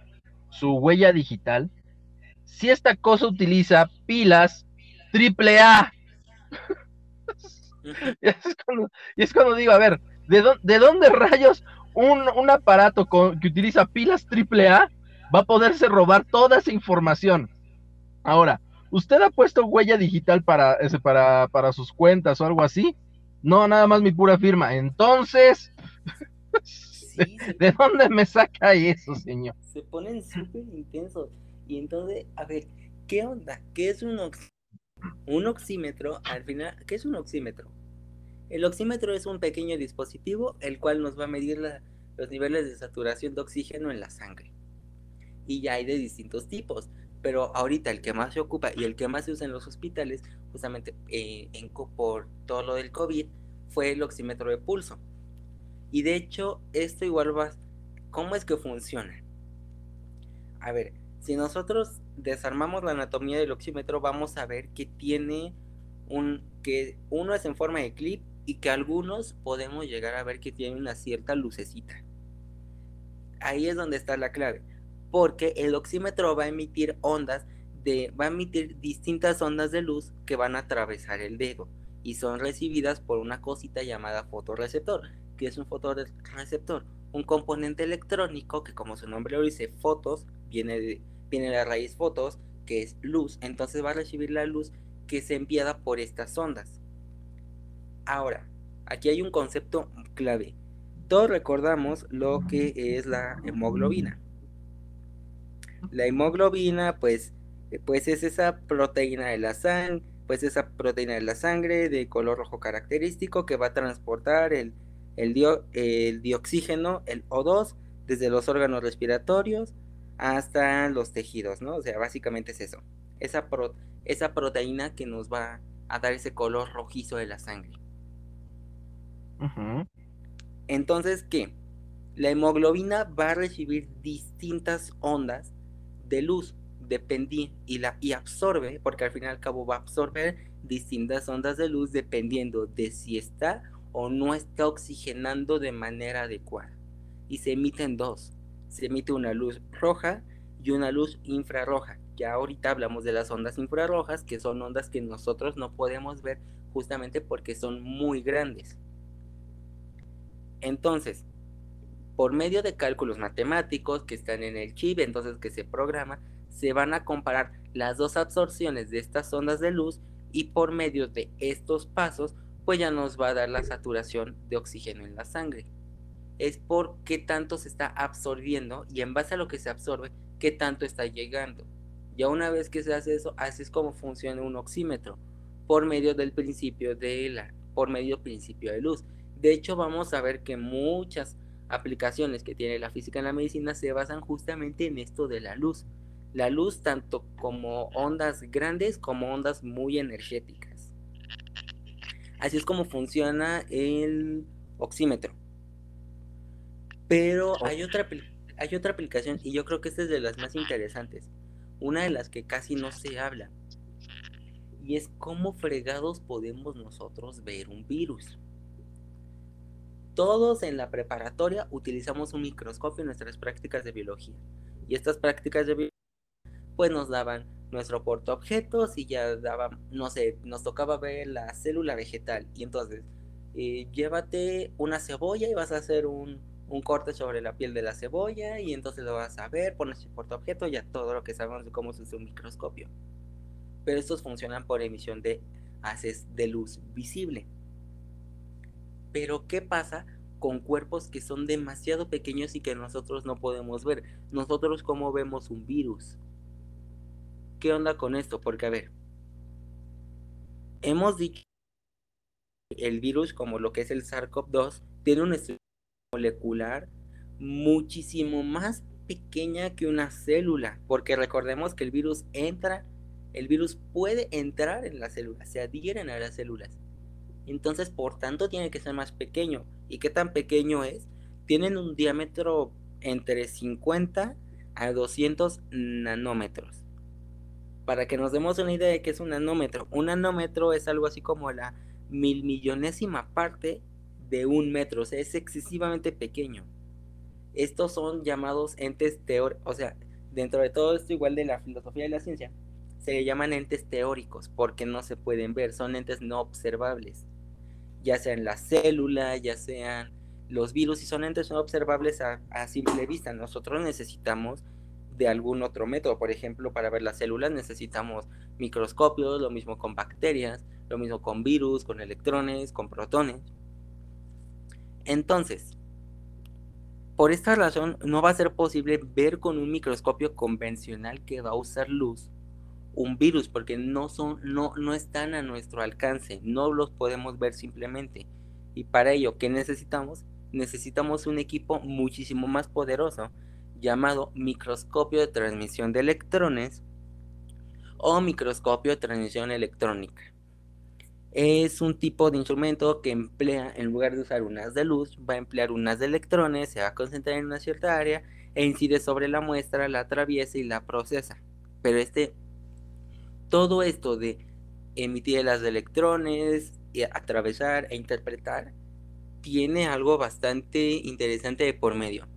su huella digital si esta cosa utiliza pilas triple A? y, es cuando, digo, a ver, ¿de, dónde rayos un, aparato que utiliza pilas triple A va a poderse robar toda esa información? Ahora, ¿usted ha puesto huella digital para, ese, para, para sus cuentas o algo así? No, nada más mi pura firma. Entonces, ¿De dónde me saca eso, señor? Se ponen súper intensos. Y entonces, a ver, ¿qué onda? ¿Qué es un oxímetro? Un oxímetro, al final, ¿qué es un oxímetro? El oxímetro es un pequeño dispositivo el cual nos va a medir los niveles de saturación de oxígeno en la sangre. Y ya hay de distintos tipos, pero ahorita el que más se ocupa y el que más se usa en los hospitales, justamente eh, en, por todo lo del COVID, fue el oxímetro de pulso. Y de hecho, esto igual va... ¿Cómo es que funciona? A ver, si nosotros desarmamos la anatomía del oxímetro, vamos a ver que tiene un... que uno es en forma de clip y que algunos podemos llegar a ver que tiene una cierta lucecita. Ahí es donde está la clave. Porque el oxímetro va a emitir ondas de, va a emitir distintas ondas de luz que van a atravesar el dedo y son recibidas por una cosita llamada fotorreceptor que es un fotorreceptor. un componente electrónico que como su nombre lo dice, fotos, viene de, viene de la raíz fotos, que es luz, entonces va a recibir la luz que es enviada por estas ondas. Ahora, aquí hay un concepto clave. Todos recordamos lo que es la hemoglobina. La hemoglobina, pues, pues es esa proteína de la sangre, pues esa proteína de la sangre de color rojo característico que va a transportar el, el, el dioxígeno, el O2, desde los órganos respiratorios hasta los tejidos, ¿no? O sea, básicamente es eso. Esa, esa proteína que nos va a dar ese color rojizo de la sangre. Entonces, ¿qué? La hemoglobina va a recibir distintas ondas de luz dependiendo y y absorbe, porque al fin y al cabo va a absorber distintas ondas de luz dependiendo de si está o no está oxigenando de manera adecuada. Y se emiten dos. Se emite una luz roja y una luz infrarroja. Ya ahorita hablamos de las ondas infrarrojas, que son ondas que nosotros no podemos ver justamente porque son muy grandes. Entonces, por medio de cálculos matemáticos que están en el chip, entonces que se programa, se van a comparar las dos absorciones de estas ondas de luz y por medio de estos pasos, pues ya nos va a dar la saturación de oxígeno en la sangre. Es por qué tanto se está absorbiendo y en base a lo que se absorbe, qué tanto está llegando. Ya una vez que se hace eso, así es como funciona un oxímetro, por medio del principio de la, por medio principio de luz. De hecho, vamos a ver que muchas aplicaciones que tiene la física en la medicina se basan justamente en esto de la luz. La luz tanto como ondas grandes como ondas muy energéticas. Así es como funciona el oxímetro. Pero hay otra, hay otra aplicación y yo creo que esta es de las más interesantes. Una de las que casi no se habla. Y es cómo fregados podemos nosotros ver un virus. Todos en la preparatoria utilizamos un microscopio en nuestras prácticas de biología. Y estas prácticas de biología pues nos daban nuestro portaobjetos y ya daban, no sé, nos tocaba ver la célula vegetal. Y entonces, eh, llévate una cebolla y vas a hacer un, corte sobre la piel de la cebolla y entonces lo vas a ver, pones el portaobjeto, ya todo lo que sabemos de cómo se usa un microscopio. Pero estos funcionan por emisión de haces de luz visible. Pero ¿qué pasa con cuerpos que son demasiado pequeños y que nosotros no podemos ver? Nosotros cómo vemos un virus. ¿Qué onda con esto? Porque a ver, hemos dicho que el virus como lo que es el SARS-CoV-2 tiene una estructura molecular muchísimo más pequeña que una célula, porque recordemos que el virus entra, el virus puede entrar en las células, se adhieren a las células entonces por tanto tiene que ser más pequeño. ¿Y qué tan pequeño es? Tienen un diámetro entre 50 a 200 nanómetros. Para que nos demos una idea de qué es un nanómetro. Un nanómetro es algo así como la mil millonésima parte de un metro. O sea, es excesivamente pequeño. Estos son llamados entes teóricos. O sea, dentro de todo esto, igual de la filosofía de la ciencia, se llaman entes teóricos porque no se pueden ver. Son entes no observables ya sean las células, ya sean los virus, y son entes observables a, simple vista. Nosotros necesitamos de algún otro método. Por ejemplo, para ver las células necesitamos microscopios, lo mismo con bacterias, lo mismo con virus, con electrones, con protones. Entonces, por esta razón no va a ser posible ver con un microscopio convencional que va a usar luz un virus porque no son no no están a nuestro alcance, no los podemos ver simplemente. Y para ello, ¿qué necesitamos? Necesitamos un equipo muchísimo más poderoso llamado microscopio de transmisión de electrones o microscopio de transmisión electrónica. Es un tipo de instrumento que emplea, en lugar de usar unas de luz, va a emplear unas de electrones, se va a concentrar en una cierta área e incide sobre la muestra, la atraviesa y la procesa. Pero este todo esto de emitir las electrones, y atravesar e interpretar, tiene algo bastante interesante de por medio.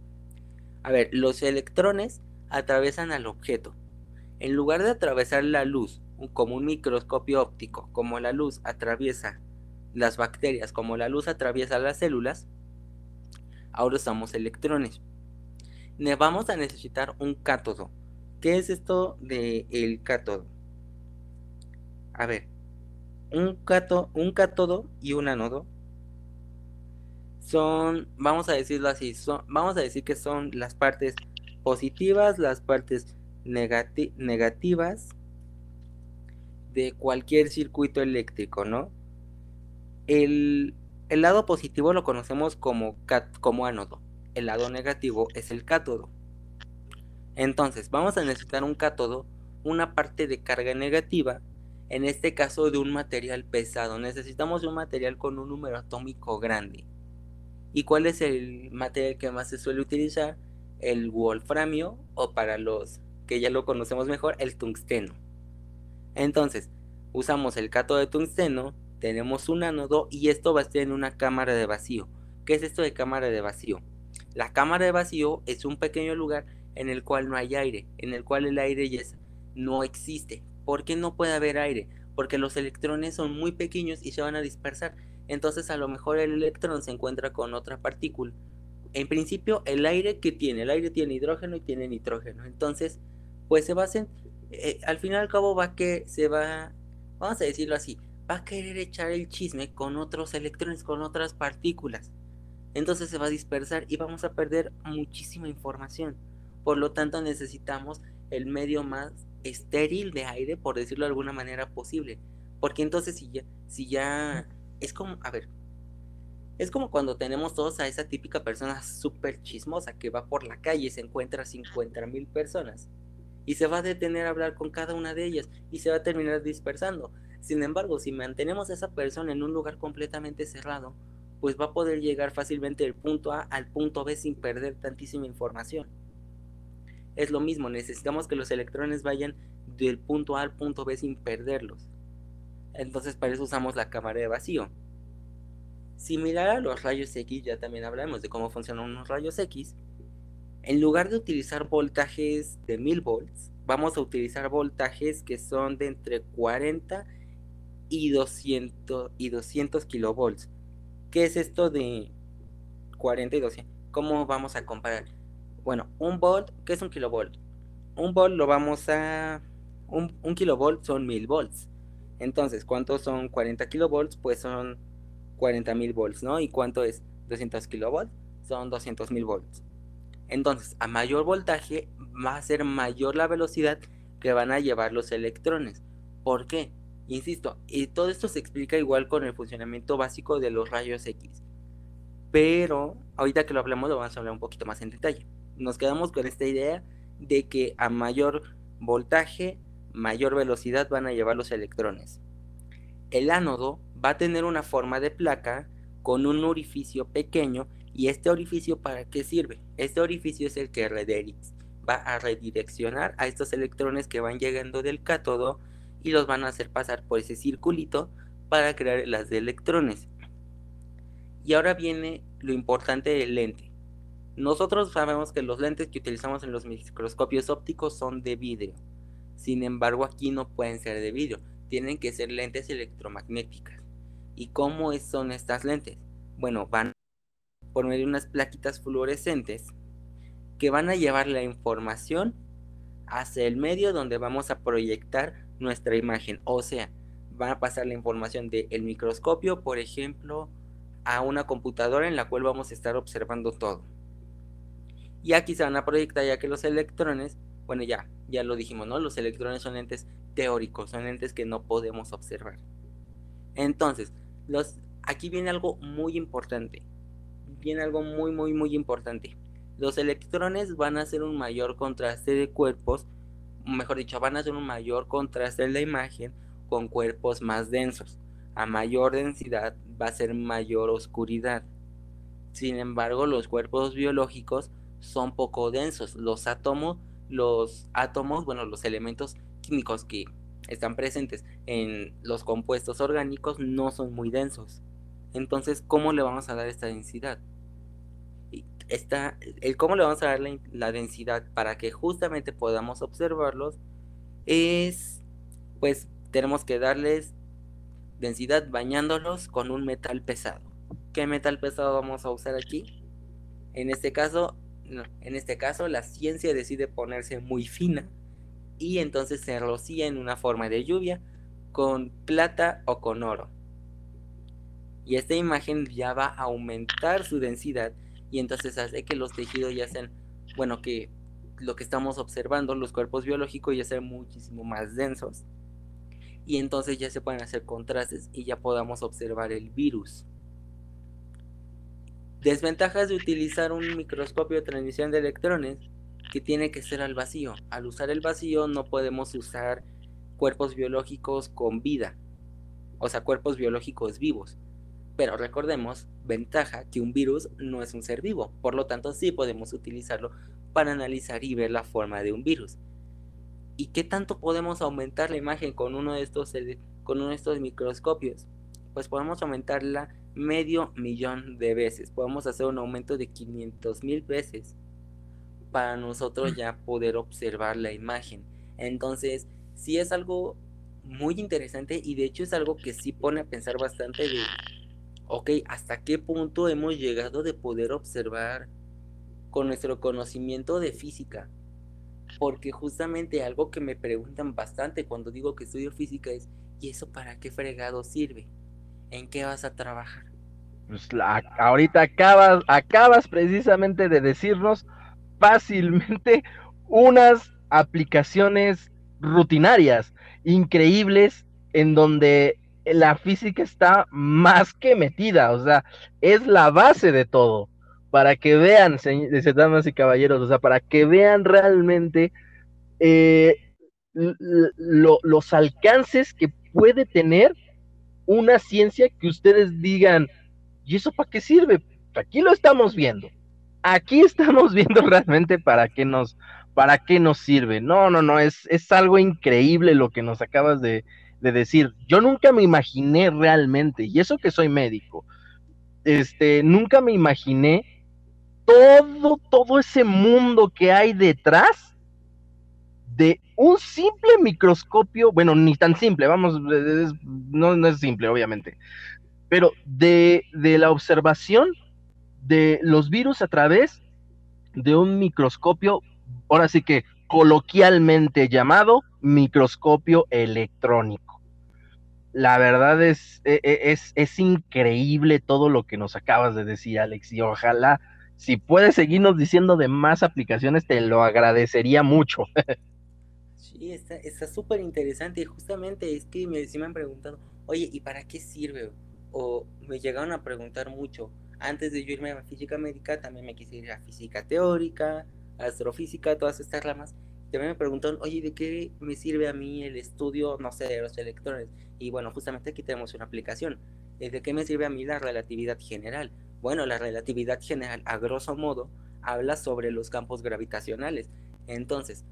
A ver, los electrones atravesan al objeto. En lugar de atravesar la luz como un microscopio óptico, como la luz atraviesa las bacterias, como la luz atraviesa las células, ahora usamos electrones. Vamos a necesitar un cátodo. ¿Qué es esto del el cátodo? A ver, un, un cátodo y un ánodo son, vamos a decirlo así, vamos a decir que son las partes positivas, las partes negativas de cualquier circuito eléctrico, ¿no? El, lado positivo lo conocemos como, como ánodo, el lado negativo es el cátodo. Entonces, vamos a necesitar un cátodo, una parte de carga negativa, en este caso de un material pesado. Necesitamos un material con un número atómico grande. ¿Y cuál es el material que más se suele utilizar? El wolframio o para los que ya lo conocemos mejor, el tungsteno. Entonces, usamos el cátodo de tungsteno, tenemos un ánodo y esto va a estar en una cámara de vacío. ¿Qué es esto de cámara de vacío? La cámara de vacío es un pequeño lugar en el cual no hay aire, en el cual el aire ya no existe. ¿Por qué no puede haber aire? Porque los electrones son muy pequeños y se van a dispersar entonces a lo mejor el electrón se encuentra con otra partícula. En principio, el aire que tiene, el aire tiene hidrógeno y tiene nitrógeno. Entonces, pues se va a hacer, eh, al fin y al cabo va que se va, vamos a decirlo así, va a querer echar el chisme con otros electrones, con otras partículas. Entonces se va a dispersar y vamos a perder muchísima información. Por lo tanto, necesitamos el medio más estéril de aire, por decirlo de alguna manera posible. Porque entonces si ya, si ya es como, a ver, es como cuando tenemos todos a esa típica persona súper chismosa que va por la calle y se encuentra a 50 mil personas y se va a detener a hablar con cada una de ellas y se va a terminar dispersando. Sin embargo, si mantenemos a esa persona en un lugar completamente cerrado, pues va a poder llegar fácilmente del punto A al punto B sin perder tantísima información. Es lo mismo, necesitamos que los electrones vayan del punto A al punto B sin perderlos. Entonces para eso usamos la cámara de vacío. Similar a los rayos X, ya también hablamos de cómo funcionan unos rayos X. En lugar de utilizar voltajes de 1000 volts, vamos a utilizar voltajes que son de entre 40 y 200, y 200 kilovolts. ¿Qué es esto de 40 y 200? ¿Cómo vamos a comparar? Bueno, un volt, ¿qué es un kilovolt? Un volt lo vamos a... Un, un kilovolt son 1000 volts. Entonces, ¿cuántos son 40 kilovolts? Pues son 40 mil volts, ¿no? ¿Y cuánto es 200 kilovolts? Son 200 mil volts. Entonces, a mayor voltaje va a ser mayor la velocidad que van a llevar los electrones. ¿Por qué? Insisto, y todo esto se explica igual con el funcionamiento básico de los rayos X. Pero ahorita que lo hablemos lo vamos a hablar un poquito más en detalle. Nos quedamos con esta idea de que a mayor voltaje mayor velocidad van a llevar los electrones. El ánodo va a tener una forma de placa con un orificio pequeño y este orificio para qué sirve? Este orificio es el que va a redireccionar a estos electrones que van llegando del cátodo y los van a hacer pasar por ese circulito para crear las de electrones. Y ahora viene lo importante del lente. Nosotros sabemos que los lentes que utilizamos en los microscopios ópticos son de vidrio. Sin embargo, aquí no pueden ser de vidrio, tienen que ser lentes electromagnéticas. ¿Y cómo son estas lentes? Bueno, van por medio de unas plaquitas fluorescentes que van a llevar la información hacia el medio donde vamos a proyectar nuestra imagen. O sea, van a pasar la información del microscopio, por ejemplo, a una computadora en la cual vamos a estar observando todo. Y aquí se van a proyectar ya que los electrones bueno, ya, ya lo dijimos, ¿no? Los electrones son entes teóricos, son entes que no podemos observar. Entonces, los, aquí viene algo muy importante. Viene algo muy, muy, muy importante. Los electrones van a hacer un mayor contraste de cuerpos, mejor dicho, van a hacer un mayor contraste en la imagen con cuerpos más densos. A mayor densidad va a ser mayor oscuridad. Sin embargo, los cuerpos biológicos son poco densos. Los átomos los átomos, bueno, los elementos químicos que están presentes en los compuestos orgánicos no son muy densos. Entonces, ¿cómo le vamos a dar esta densidad? Esta, el cómo le vamos a dar la, densidad para que justamente podamos observarlos es, pues, tenemos que darles densidad bañándolos con un metal pesado. ¿Qué metal pesado vamos a usar aquí? En este caso, en este caso la ciencia decide ponerse muy fina y entonces se rocía en una forma de lluvia con plata o con oro. Y esta imagen ya va a aumentar su densidad y entonces hace que los tejidos ya sean, bueno, que lo que estamos observando, los cuerpos biológicos ya sean muchísimo más densos. Y entonces ya se pueden hacer contrastes y ya podamos observar el virus. Desventajas de utilizar un microscopio de transmisión de electrones que tiene que ser al vacío. Al usar el vacío no podemos usar cuerpos biológicos con vida, o sea, cuerpos biológicos vivos. Pero recordemos, ventaja, que un virus no es un ser vivo, por lo tanto sí podemos utilizarlo para analizar y ver la forma de un virus. ¿Y qué tanto podemos aumentar la imagen con uno de estos, con uno de estos microscopios? Pues podemos aumentarla medio millón de veces. Podemos hacer un aumento de 500 mil veces para nosotros mm. ya poder observar la imagen. Entonces, sí es algo muy interesante y de hecho es algo que sí pone a pensar bastante de, ok, ¿hasta qué punto hemos llegado de poder observar con nuestro conocimiento de física? Porque justamente algo que me preguntan bastante cuando digo que estudio física es, ¿y eso para qué fregado sirve? ¿En qué vas a trabajar? Pues ahorita acabas, acabas precisamente de decirnos fácilmente unas aplicaciones rutinarias, increíbles, en donde la física está más que metida, o sea, es la base de todo. Para que vean, damas y caballeros, o sea, para que vean realmente eh, los alcances que puede tener una ciencia que ustedes digan, ¿y eso para qué sirve? Aquí lo estamos viendo. Aquí estamos viendo realmente para qué nos, para qué nos sirve. No, no, no, es, es algo increíble lo que nos acabas de, de decir. Yo nunca me imaginé realmente, y eso que soy médico, este, nunca me imaginé todo, todo ese mundo que hay detrás de un simple microscopio, bueno, ni tan simple, vamos, no, no, es simple, obviamente, pero de, de la observación de los virus a través de un microscopio, ahora sí que coloquialmente llamado microscopio electrónico. La verdad es, e, e, es, es, increíble todo lo que nos acabas de decir, Alex, y ojalá, si puedes seguirnos diciendo de más aplicaciones, te lo agradecería mucho. sí, está súper interesante, y justamente es que me, me han preguntado, oye, ¿y para qué sirve? O me llegaron a preguntar mucho, antes de yo irme a física médica, también me quise ir a física teórica, astrofísica, todas estas ramas. También me preguntaron, oye, ¿de qué me sirve a mí el estudio, no sé, de los electrones? Y bueno, justamente aquí tenemos una aplicación. Eh, ¿De qué me sirve a mí la relatividad general? Bueno, la relatividad general, a grosso modo, habla sobre los campos gravitacionales. Entonces,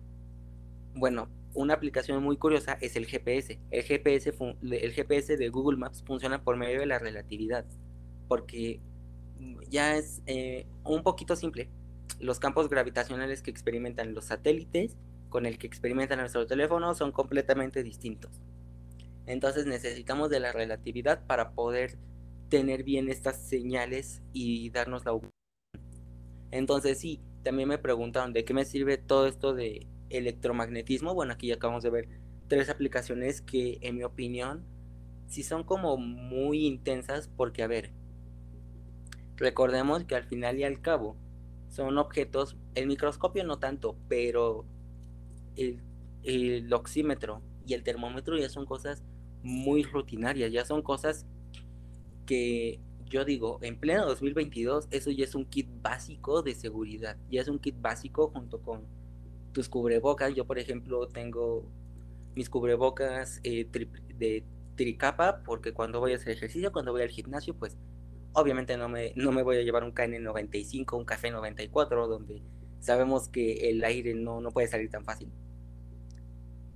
bueno, una aplicación muy curiosa es el GPS. El GPS, el GPS de Google Maps funciona por medio de la relatividad, porque ya es eh, un poquito simple. Los campos gravitacionales que experimentan los satélites con el que experimentan nuestro teléfono son completamente distintos. Entonces necesitamos de la relatividad para poder tener bien estas señales y darnos la Entonces sí, también me preguntaron de qué me sirve todo esto de electromagnetismo. Bueno, aquí ya acabamos de ver tres aplicaciones que en mi opinión sí son como muy intensas porque a ver, Recordemos que al final y al cabo son objetos, el microscopio no tanto, pero el, oxímetro y el termómetro ya son cosas muy rutinarias, ya son cosas que yo digo, en pleno 2022 eso ya es un kit básico de seguridad, ya es un kit básico junto con tus cubrebocas. Yo por ejemplo tengo mis cubrebocas eh, de tricapa porque cuando voy a hacer ejercicio, cuando voy al gimnasio, pues Obviamente no me, no me voy a llevar un KN95, un café 94, donde sabemos que el aire no, no puede salir tan fácil.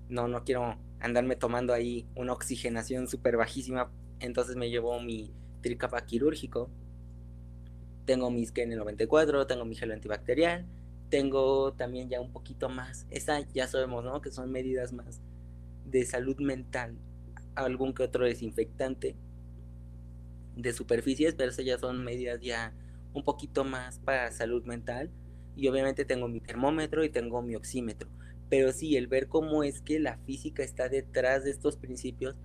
No, no quiero andarme tomando ahí una oxigenación súper bajísima. Entonces me llevo mi tricapa quirúrgico. Tengo mis KN94, tengo mi gel antibacterial. Tengo también ya un poquito más. Esa ya sabemos, ¿no? Que son medidas más de salud mental. Algún que otro desinfectante de superficies, pero esas ya son medidas ya un poquito más para salud mental y obviamente tengo mi termómetro y tengo mi oxímetro. Pero sí, el ver cómo es que la física está detrás de estos principios,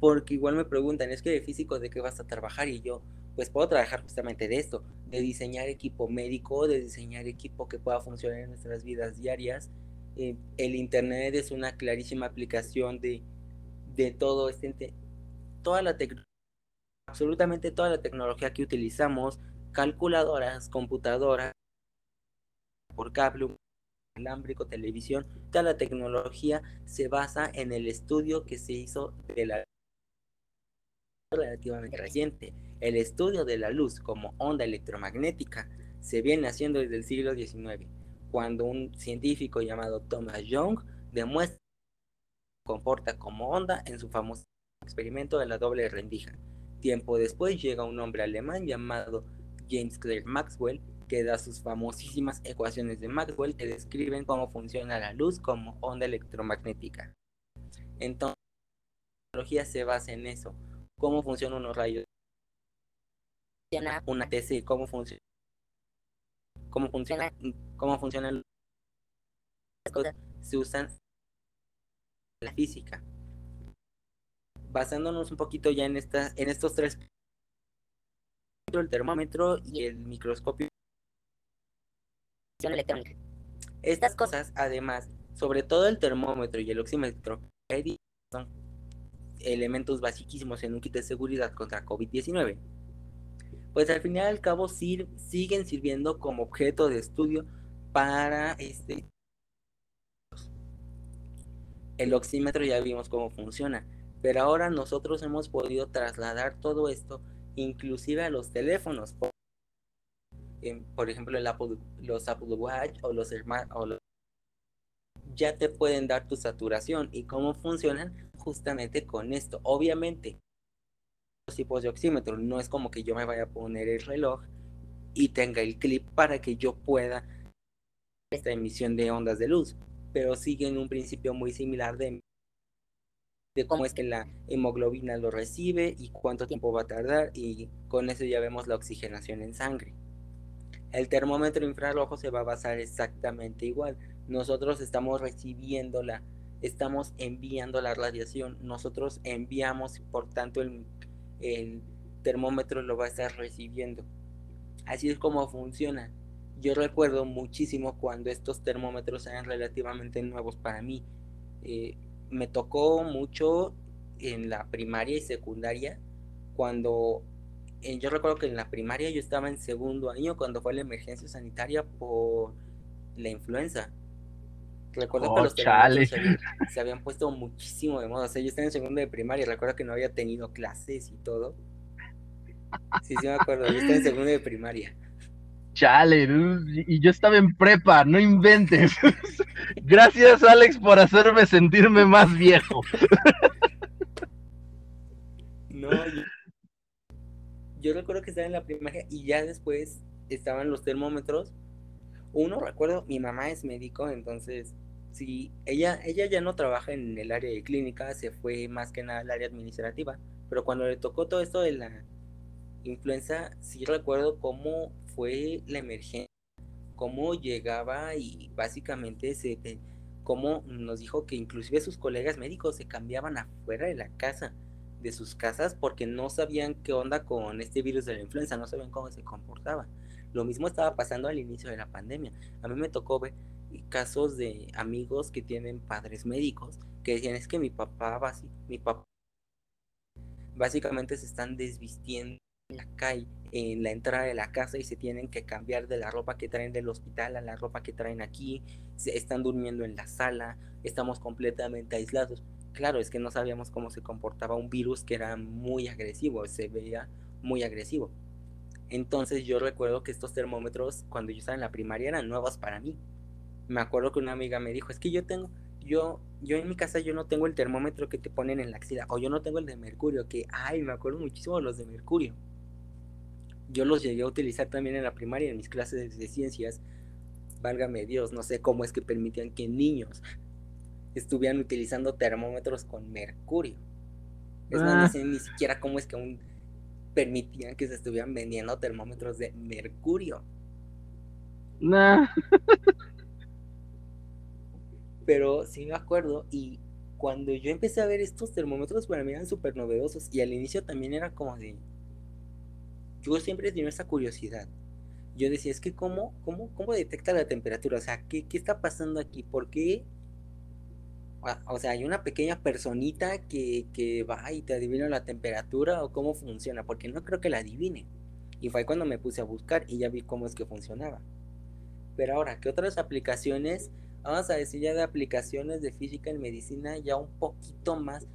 porque igual me preguntan, es que de físico de qué vas a trabajar y yo, pues puedo trabajar justamente de esto, de diseñar equipo médico, de diseñar equipo que pueda funcionar en nuestras vidas diarias. Eh, el Internet es una clarísima aplicación de, de todo este, toda la absolutamente toda la tecnología que utilizamos, calculadoras, computadoras, por cable, alámbrico, televisión, toda la tecnología se basa en el estudio que se hizo de la relativamente reciente. El estudio de la luz como onda electromagnética se viene haciendo desde el siglo XIX, cuando un científico llamado Thomas Young demuestra que se comporta como onda en su famoso experimento de la doble rendija. Tiempo después llega un hombre alemán llamado James Clerk Maxwell que da sus famosísimas ecuaciones de Maxwell que describen cómo funciona la luz como onda electromagnética. Entonces, la tecnología se basa en eso, cómo funcionan unos rayos, una TC, cómo funciona, cómo funciona, cómo funcionan las cosas, se usan la física. Basándonos un poquito ya en estas, en estos tres el termómetro y el microscopio. Electrónica. Estas cosas, además, sobre todo el termómetro y el oxímetro, son elementos basiquísimos en un kit de seguridad contra COVID-19, pues al final y al cabo siguen sirviendo como objeto de estudio para este el oxímetro ya vimos cómo funciona, pero ahora nosotros hemos podido trasladar todo esto inclusive a los teléfonos por ejemplo, el Apple, los Apple Watch o los, o los ya te pueden dar tu saturación y cómo funcionan justamente con esto. Obviamente, los tipos de oxímetro no es como que yo me vaya a poner el reloj y tenga el clip para que yo pueda esta emisión de ondas de luz, pero siguen un principio muy similar de, de cómo es que la hemoglobina lo recibe y cuánto tiempo va a tardar y con eso ya vemos la oxigenación en sangre. El termómetro infrarrojo se va a basar exactamente igual. Nosotros estamos recibiendo la, estamos enviando la radiación, nosotros enviamos, por tanto el, el termómetro lo va a estar recibiendo. Así es como funciona. Yo recuerdo muchísimo cuando estos termómetros eran relativamente nuevos para mí. Eh, me tocó mucho en la primaria y secundaria cuando eh, yo recuerdo que en la primaria yo estaba en segundo año cuando fue la emergencia sanitaria por la influenza. Recuerdo que oh, los se habían, puesto muchísimo de moda. O sea, yo estaba en segundo de primaria, recuerdo que no había tenido clases y todo. Sí, sí me acuerdo, yo estaba en segundo de primaria. Chale, y yo estaba en prepa, no inventes. Gracias, Alex, por hacerme sentirme más viejo. No, yo yo recuerdo que estaba en la primaria y ya después estaban los termómetros. Uno, recuerdo, mi mamá es médico, entonces, sí, ella, ella ya no trabaja en el área de clínica, se fue más que nada al área administrativa, pero cuando le tocó todo esto de la influenza, sí recuerdo cómo fue la emergencia, cómo llegaba y básicamente se, cómo nos dijo que inclusive sus colegas médicos se cambiaban afuera de la casa de sus casas porque no sabían qué onda con este virus de la influenza, no sabían cómo se comportaba. Lo mismo estaba pasando al inicio de la pandemia. A mí me tocó ver casos de amigos que tienen padres médicos que decían es que mi papá, mi papá básicamente se están desvistiendo en la calle, en la entrada de la casa y se tienen que cambiar de la ropa que traen del hospital a la ropa que traen aquí, se están durmiendo en la sala, estamos completamente aislados claro, es que no sabíamos cómo se comportaba un virus que era muy agresivo, se veía muy agresivo. Entonces yo recuerdo que estos termómetros cuando yo estaba en la primaria eran nuevos para mí. Me acuerdo que una amiga me dijo, es que yo tengo, yo, yo en mi casa yo no tengo el termómetro que te ponen en la axila, o yo no tengo el de mercurio, que, ay, me acuerdo muchísimo de los de mercurio. Yo los llegué a utilizar también en la primaria, en mis clases de ciencias. Válgame Dios, no sé cómo es que permitían que niños estuvieran utilizando termómetros con mercurio. Es más, no ah. sé ni siquiera cómo es que un permitían que se estuvieran vendiendo termómetros de mercurio. Nah. Pero sí me acuerdo y cuando yo empecé a ver estos termómetros para mí eran súper novedosos y al inicio también era como de... Yo siempre tenido esa curiosidad. Yo decía, es que cómo, cómo, cómo detecta la temperatura, o sea, ¿qué, qué está pasando aquí? ¿Por qué o sea, hay una pequeña personita que, que, va y te adivina la temperatura o cómo funciona, porque no creo que la adivine. Y fue cuando me puse a buscar y ya vi cómo es que funcionaba. Pero ahora, ¿qué otras aplicaciones? Vamos a decir ya de aplicaciones de física en medicina ya un poquito más,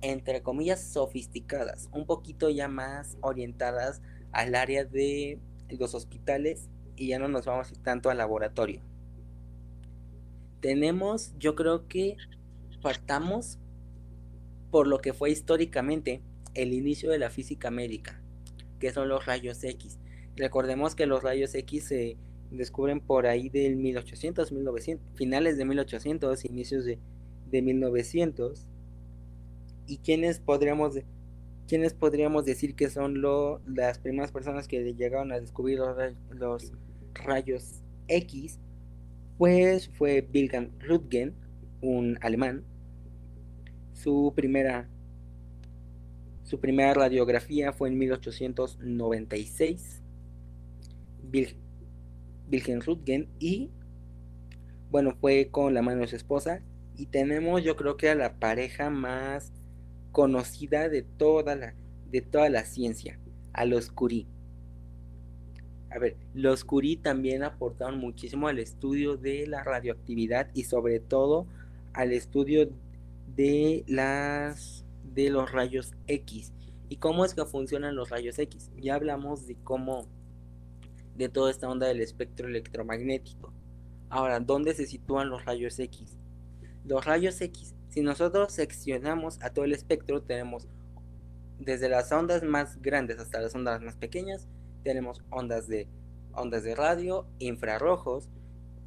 entre comillas, sofisticadas, un poquito ya más orientadas al área de los hospitales y ya no nos vamos tanto al laboratorio. Tenemos, yo creo que partamos por lo que fue históricamente el inicio de la física médica, que son los rayos X. Recordemos que los rayos X se descubren por ahí del 1800, 1900, finales de 1800, inicios de, de 1900. ¿Y quiénes podríamos, quiénes podríamos decir que son lo, las primeras personas que llegaron a descubrir los, los rayos X? Pues fue Wilhelm Röntgen, un alemán. Su primera, su primera radiografía fue en 1896. Wilhelm Röntgen y bueno, fue con la mano de su esposa y tenemos yo creo que a la pareja más conocida de toda la de toda la ciencia, a los Curie. A ver, los Curie también aportaron muchísimo al estudio de la radioactividad y sobre todo al estudio de las de los rayos X y cómo es que funcionan los rayos X. Ya hablamos de cómo de toda esta onda del espectro electromagnético. Ahora, ¿dónde se sitúan los rayos X? Los rayos X, si nosotros seccionamos a todo el espectro, tenemos desde las ondas más grandes hasta las ondas más pequeñas, tenemos ondas de ondas de radio, infrarrojos,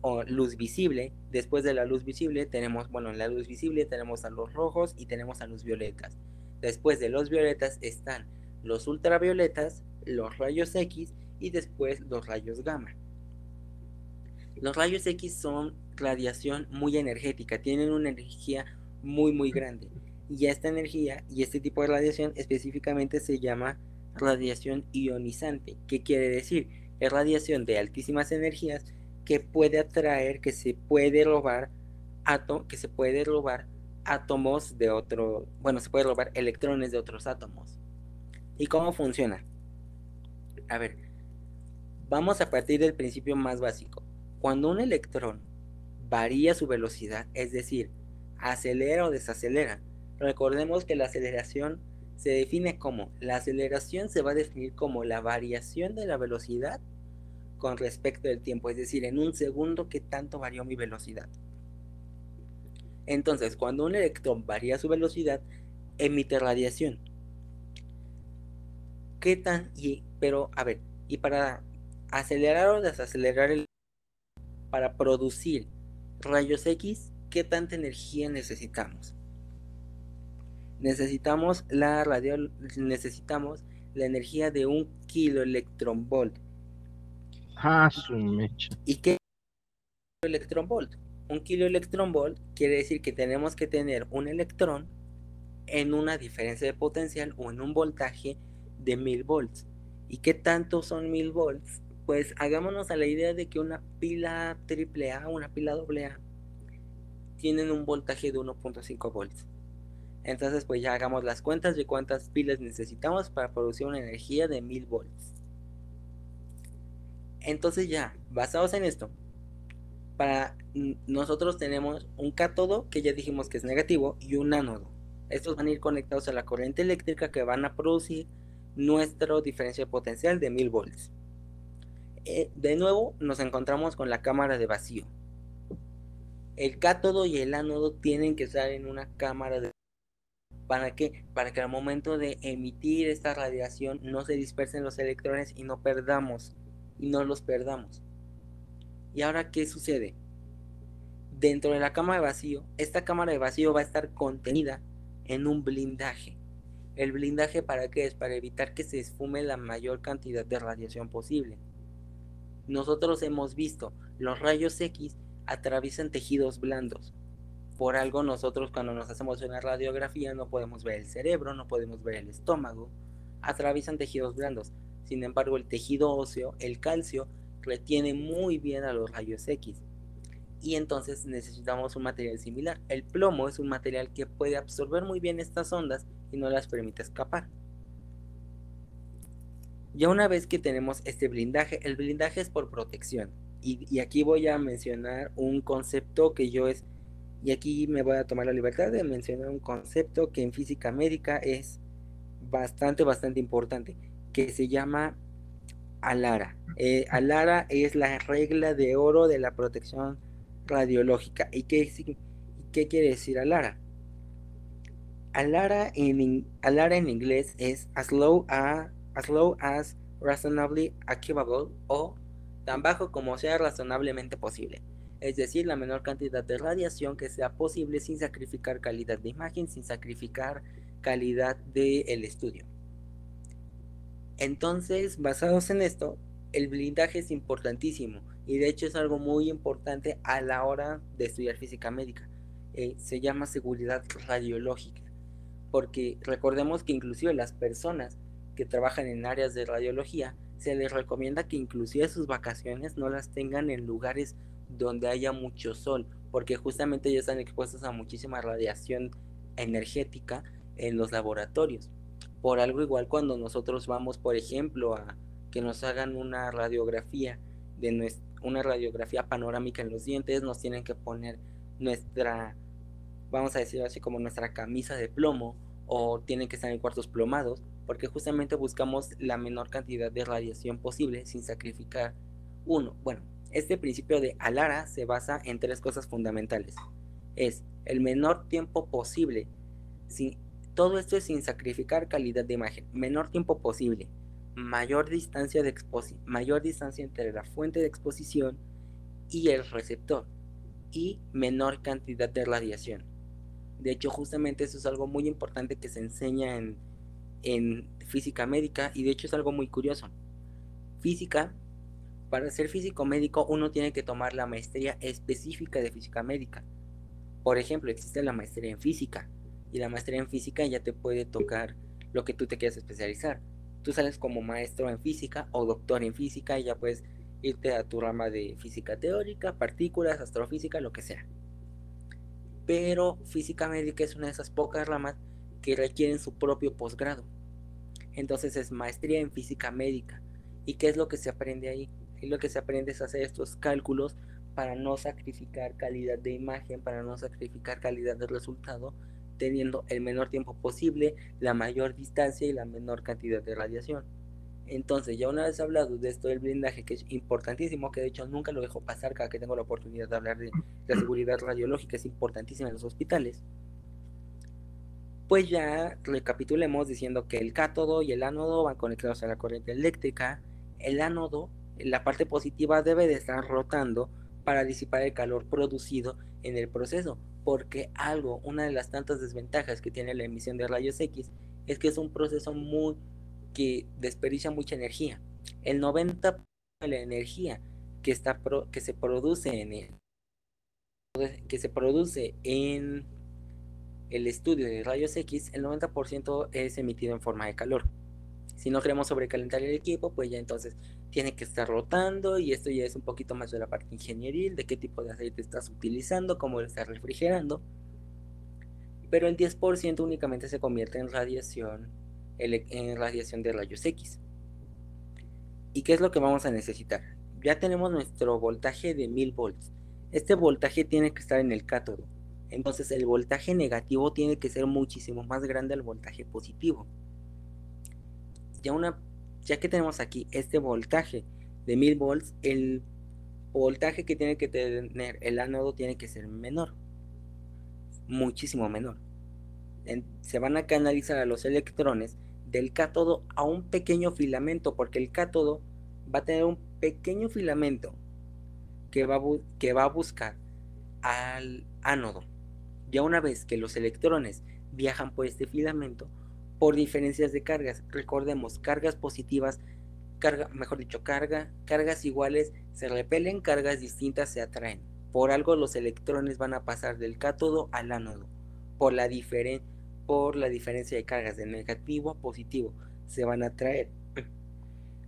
o luz visible. Después de la luz visible tenemos, bueno, en la luz visible tenemos a los rojos y tenemos a los violetas. Después de los violetas están los ultravioletas, los rayos X y después los rayos gamma. Los rayos X son radiación muy energética, tienen una energía muy muy grande. Y esta energía y este tipo de radiación específicamente se llama radiación ionizante. ¿Qué quiere decir? Es radiación de altísimas energías que puede atraer, que se puede robar átomos, que se puede robar átomos de otro, bueno, se puede robar electrones de otros átomos. ¿Y cómo funciona? A ver, vamos a partir del principio más básico. Cuando un electrón varía su velocidad, es decir, acelera o desacelera, recordemos que la aceleración se define como, la aceleración se va a definir como la variación de la velocidad con respecto del tiempo, es decir, en un segundo qué tanto varió mi velocidad. Entonces, cuando un electrón varía su velocidad, emite radiación. ¿Qué tan? Y, pero, a ver, y para acelerar o desacelerar el... Para producir rayos X, ¿qué tanta energía necesitamos? Necesitamos la radio, necesitamos la energía de un kiloelectronvolt Ah, su mecha. ¿Y qué electronvolt? Un kilo electronvolt quiere decir que tenemos que tener un electrón en una diferencia de potencial o en un voltaje de 1000 volts. ¿Y qué tanto son 1000 volts? Pues hagámonos a la idea de que una pila AAA, una pila AA, tienen un voltaje de 1.5 volts. Entonces, pues ya hagamos las cuentas de cuántas pilas necesitamos para producir una energía de 1000 volts. Entonces ya, basados en esto, para nosotros tenemos un cátodo que ya dijimos que es negativo y un ánodo. Estos van a ir conectados a la corriente eléctrica que van a producir nuestro diferencia potencial de 1000 volts. Eh, de nuevo nos encontramos con la cámara de vacío. El cátodo y el ánodo tienen que estar en una cámara de ¿Para qué? Para que al momento de emitir esta radiación no se dispersen los electrones y no perdamos y no los perdamos. ¿Y ahora qué sucede? Dentro de la cámara de vacío, esta cámara de vacío va a estar contenida en un blindaje. ¿El blindaje para qué es? Para evitar que se esfume la mayor cantidad de radiación posible. Nosotros hemos visto los rayos X atraviesan tejidos blandos. Por algo nosotros cuando nos hacemos una radiografía no podemos ver el cerebro, no podemos ver el estómago. Atraviesan tejidos blandos. Sin embargo, el tejido óseo, el calcio, retiene muy bien a los rayos X. Y entonces necesitamos un material similar. El plomo es un material que puede absorber muy bien estas ondas y no las permite escapar. Ya una vez que tenemos este blindaje, el blindaje es por protección. Y, aquí voy a mencionar un concepto que yo es, y aquí me voy a tomar la libertad de mencionar un concepto que en física médica es bastante, bastante importante, que se llama ALARA. Eh, ALARA es la regla de oro de la protección radiológica. ¿Y qué, qué quiere decir ALARA? Alara en, Alara en inglés es as low, as low as reasonably achievable o tan bajo como sea razonablemente posible. Es decir, la menor cantidad de radiación que sea posible sin sacrificar calidad de imagen, sin sacrificar calidad del estudio. Entonces, basados en esto, el blindaje es importantísimo y de hecho es algo muy importante a la hora de estudiar física médica. Eh, se llama seguridad radiológica porque recordemos que inclusive las personas que trabajan en áreas de radiología se les recomienda que inclusive sus vacaciones no las tengan en lugares donde haya mucho sol, porque justamente ya están expuestos a muchísima radiación energética en los laboratorios. Por algo igual cuando nosotros vamos, por ejemplo, a que nos hagan una radiografía de una radiografía panorámica en los dientes, nos tienen que poner nuestra vamos a decir así como nuestra camisa de plomo o tienen que estar en cuartos plomados, porque justamente buscamos la menor cantidad de radiación posible sin sacrificar uno. Bueno, este principio de Alara se basa en tres cosas fundamentales. Es el menor tiempo posible. Sin, todo esto es sin sacrificar calidad de imagen. Menor tiempo posible. Mayor distancia, de mayor distancia entre la fuente de exposición y el receptor. Y menor cantidad de radiación. De hecho, justamente eso es algo muy importante que se enseña en, física médica y de hecho es algo muy curioso. Física, para ser físico médico uno tiene que tomar la maestría específica de física médica. Por ejemplo, existe la maestría en física y la maestría en física ya te puede tocar lo que tú te quieras especializar. Tú sales como maestro en física o doctor en física y ya puedes irte a tu rama de física teórica, partículas, astrofísica, lo que sea pero física médica es una de esas pocas ramas que requieren su propio posgrado. Entonces es maestría en física médica. ¿Y qué es lo que se aprende ahí? Y lo que se aprende es hacer estos cálculos para no sacrificar calidad de imagen, para no sacrificar calidad de resultado, teniendo el menor tiempo posible, la mayor distancia y la menor cantidad de radiación. Entonces, ya una vez hablado de esto del blindaje, que es importantísimo, que de hecho nunca lo dejo pasar cada que tengo la oportunidad de hablar de la seguridad radiológica, es importantísima en los hospitales, pues ya recapitulemos diciendo que el cátodo y el ánodo van conectados a la corriente eléctrica. El ánodo, la parte positiva, debe de estar rotando para disipar el calor producido en el proceso, porque algo, una de las tantas desventajas que tiene la emisión de rayos X, es que es un proceso muy que desperdicia mucha energía. El 90% de la energía que, está que se produce en el, que se produce en el estudio de rayos X, el 90% es emitido en forma de calor. Si no queremos sobrecalentar el equipo, pues ya entonces tiene que estar rotando y esto ya es un poquito más de la parte ingenieril, de qué tipo de aceite estás utilizando, cómo lo estás refrigerando. Pero el 10% únicamente se convierte en radiación en radiación de rayos X. ¿Y qué es lo que vamos a necesitar? Ya tenemos nuestro voltaje de 1000 volts. Este voltaje tiene que estar en el cátodo. Entonces el voltaje negativo tiene que ser muchísimo más grande al voltaje positivo. Ya, una, ya que tenemos aquí este voltaje de 1000 volts, el voltaje que tiene que tener el ánodo tiene que ser menor. Muchísimo menor. se van a canalizar a los electrones del cátodo a un pequeño filamento, porque el cátodo va a tener un pequeño filamento que va, que va a buscar al ánodo. Ya una vez que los electrones viajan por este filamento, por diferencias de cargas. Recordemos, cargas positivas, carga, mejor dicho, carga, cargas iguales se repelen, cargas distintas se atraen. Por algo los electrones van a pasar del cátodo al ánodo, por la, por la diferencia de cargas de negativo a positivo, se van a atraer.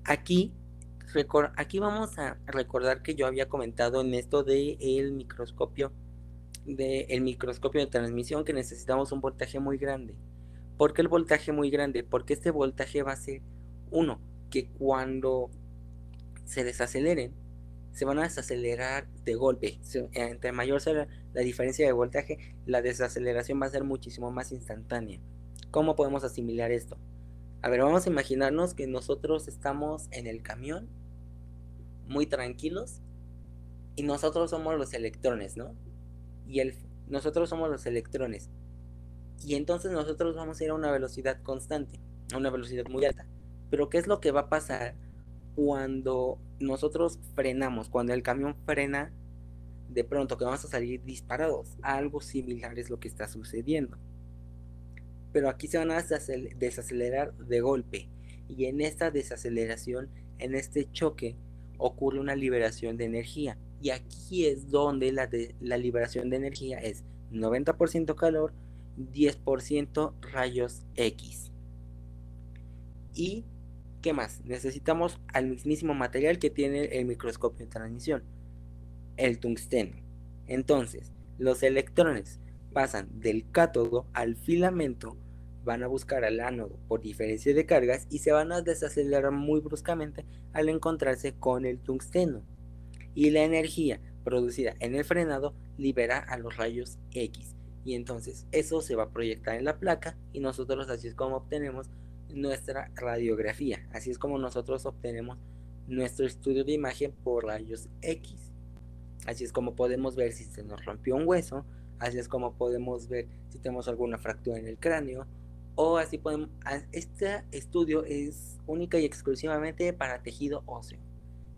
Aquí, aquí vamos a recordar que yo había comentado en esto del el microscopio, de el microscopio de transmisión que necesitamos un voltaje muy grande. ¿Por qué el voltaje muy grande? Porque este voltaje va a ser uno, que cuando se desaceleren, se van a desacelerar de golpe. Entre mayor sea la diferencia de voltaje, la desaceleración va a ser muchísimo más instantánea. ¿Cómo podemos asimilar esto? A ver, vamos a imaginarnos que nosotros estamos en el camión, muy tranquilos, y nosotros somos los electrones, ¿no? Y el, nosotros somos los electrones. Y entonces nosotros vamos a ir a una velocidad constante, a una velocidad muy alta. Pero ¿qué es lo que va a pasar cuando nosotros frenamos? Cuando el camión frena, de pronto que vamos a salir disparados. Algo similar es lo que está sucediendo. Pero aquí se van a desacelerar de golpe. Y en esta desaceleración, en este choque, ocurre una liberación de energía. Y aquí es donde la, liberación de energía es 90% calor, 10% rayos X. ¿Y qué más? Necesitamos al mismísimo material que tiene el microscopio de transmisión, el tungsteno. Entonces, los electrones pasan del cátodo al filamento, van a buscar al ánodo por diferencia de cargas y se van a desacelerar muy bruscamente al encontrarse con el tungsteno. Y la energía producida en el frenado libera a los rayos X y entonces eso se va a proyectar en la placa y nosotros así es como obtenemos nuestra radiografía, así es como nosotros obtenemos nuestro estudio de imagen por rayos X. Así es como podemos ver si se nos rompió un hueso, así es como podemos ver si tenemos alguna fractura en el cráneo o así podemos este estudio es única y exclusivamente para tejido óseo.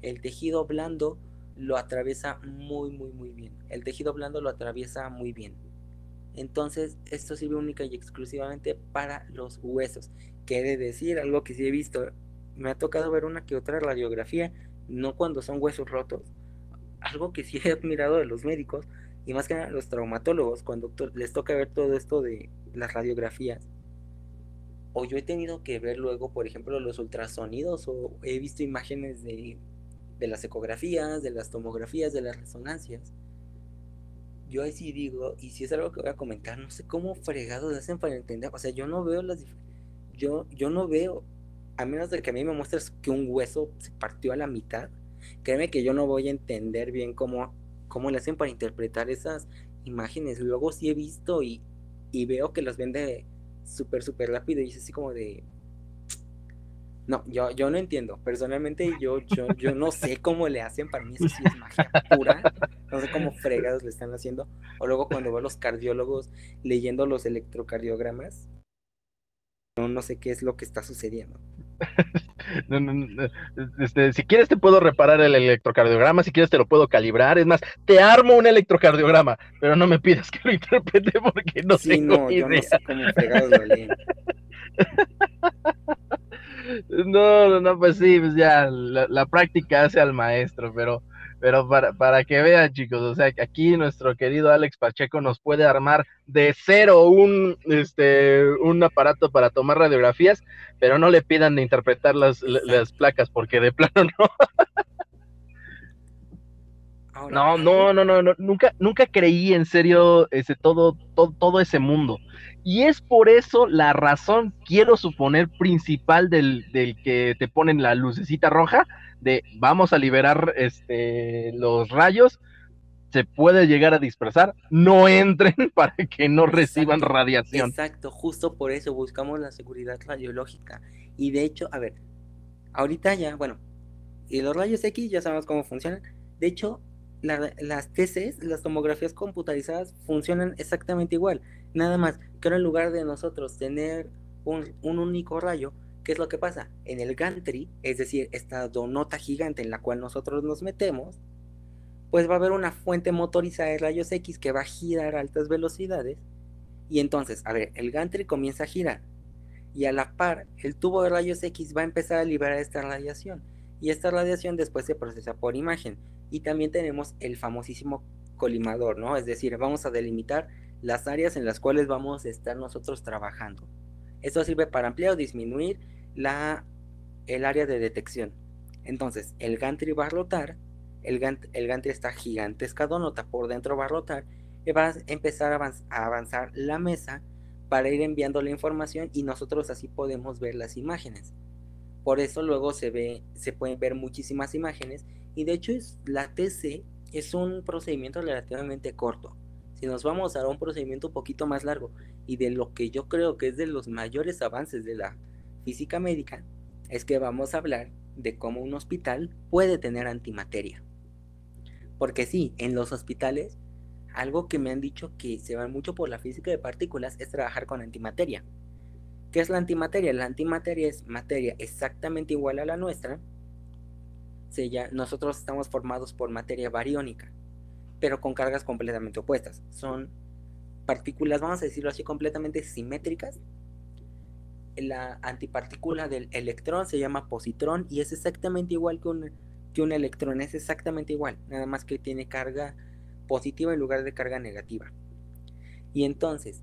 El tejido blando lo atraviesa muy muy muy bien. El tejido blando lo atraviesa muy bien. Entonces, esto sirve única y exclusivamente para los huesos. Quiere decir algo que sí he visto. Me ha tocado ver una que otra radiografía, no cuando son huesos rotos. Algo que sí he admirado de los médicos y más que nada los traumatólogos, cuando les toca ver todo esto de las radiografías. O yo he tenido que ver luego, por ejemplo, los ultrasonidos o he visto imágenes de, de las ecografías, de las tomografías, de las resonancias yo ahí sí digo, y si es algo que voy a comentar, no sé cómo fregados hacen para entender, o sea, yo no veo las yo yo no veo a menos de que a mí me muestres que un hueso se partió a la mitad, créeme que yo no voy a entender bien cómo cómo le hacen para interpretar esas imágenes. Luego sí he visto y, y veo que las vende súper súper rápido y es así como de no, yo, yo no entiendo. Personalmente, yo, yo, yo no sé cómo le hacen. Para mí eso sí es magia pura. No sé cómo fregados le están haciendo. O luego cuando veo a los cardiólogos leyendo los electrocardiogramas, no, no sé qué es lo que está sucediendo. Este, si quieres te puedo reparar el electrocardiograma, si quieres te lo puedo calibrar, es más, te armo un electrocardiograma, pero no me pidas que lo interprete porque no sé no, yo no sé cómo fregados lo leen. No, no, pues sí, pues ya la, práctica hace al maestro, pero, pero para, para, que vean, chicos, o sea, aquí nuestro querido Alex Pacheco nos puede armar de cero un, este, un aparato para tomar radiografías, pero no le pidan de interpretar las, las placas, porque de plano no. no, no, no, no, no, nunca, nunca creí en serio ese todo, todo, todo ese mundo. Y es por eso la razón, quiero suponer, principal del, que te ponen la lucecita roja, de vamos a liberar este, los rayos, se puede llegar a dispersar, no entren para que no reciban radiación. Exacto, justo por eso buscamos la seguridad radiológica. Y de hecho, a ver, ahorita ya, bueno, y los rayos X ya sabemos cómo funcionan. De hecho, las TCs, las tomografías computarizadas, funcionan exactamente igual. Nada más que ahora en lugar de nosotros tener un, único rayo, ¿qué es lo que pasa? En el gantry, es decir, esta donota gigante en la cual nosotros nos metemos, pues va a haber una fuente motorizada de rayos X que va a girar a altas velocidades. Y entonces, a ver, el gantry comienza a girar. y a la par el tubo de rayos X va a empezar a liberar esta radiación y esta radiación después se procesa por imagen y también tenemos el famosísimo colimador, ¿no? Es decir, vamos a delimitar las áreas en las cuales vamos a estar nosotros trabajando. Esto sirve para ampliar o disminuir la, el área de detección. Entonces, el gantry va a rotar, el, el gantry está gigantesca donota, por dentro va a rotar y va a empezar a, avanzar la mesa para ir enviando la información y nosotros así podemos ver las imágenes. Por eso luego se ve, se pueden ver muchísimas imágenes y de hecho la TC es un procedimiento relativamente corto. Si nos vamos a un procedimiento un poquito más largo y de lo que yo creo que es de los mayores avances de la física médica, es que vamos a hablar de cómo un hospital puede tener antimateria. Porque sí, en los hospitales, algo que me han dicho que se va mucho por la física de partículas es trabajar con antimateria. ¿Qué es la antimateria? La antimateria es materia exactamente igual a la nuestra, nosotros estamos formados por materia bariónica, pero con cargas completamente opuestas. Son partículas, vamos a decirlo así, completamente simétricas. La antipartícula del electrón se llama positrón y es exactamente igual que un, que un electrón, es exactamente igual, nada más que tiene carga positiva en lugar de carga negativa. Y entonces,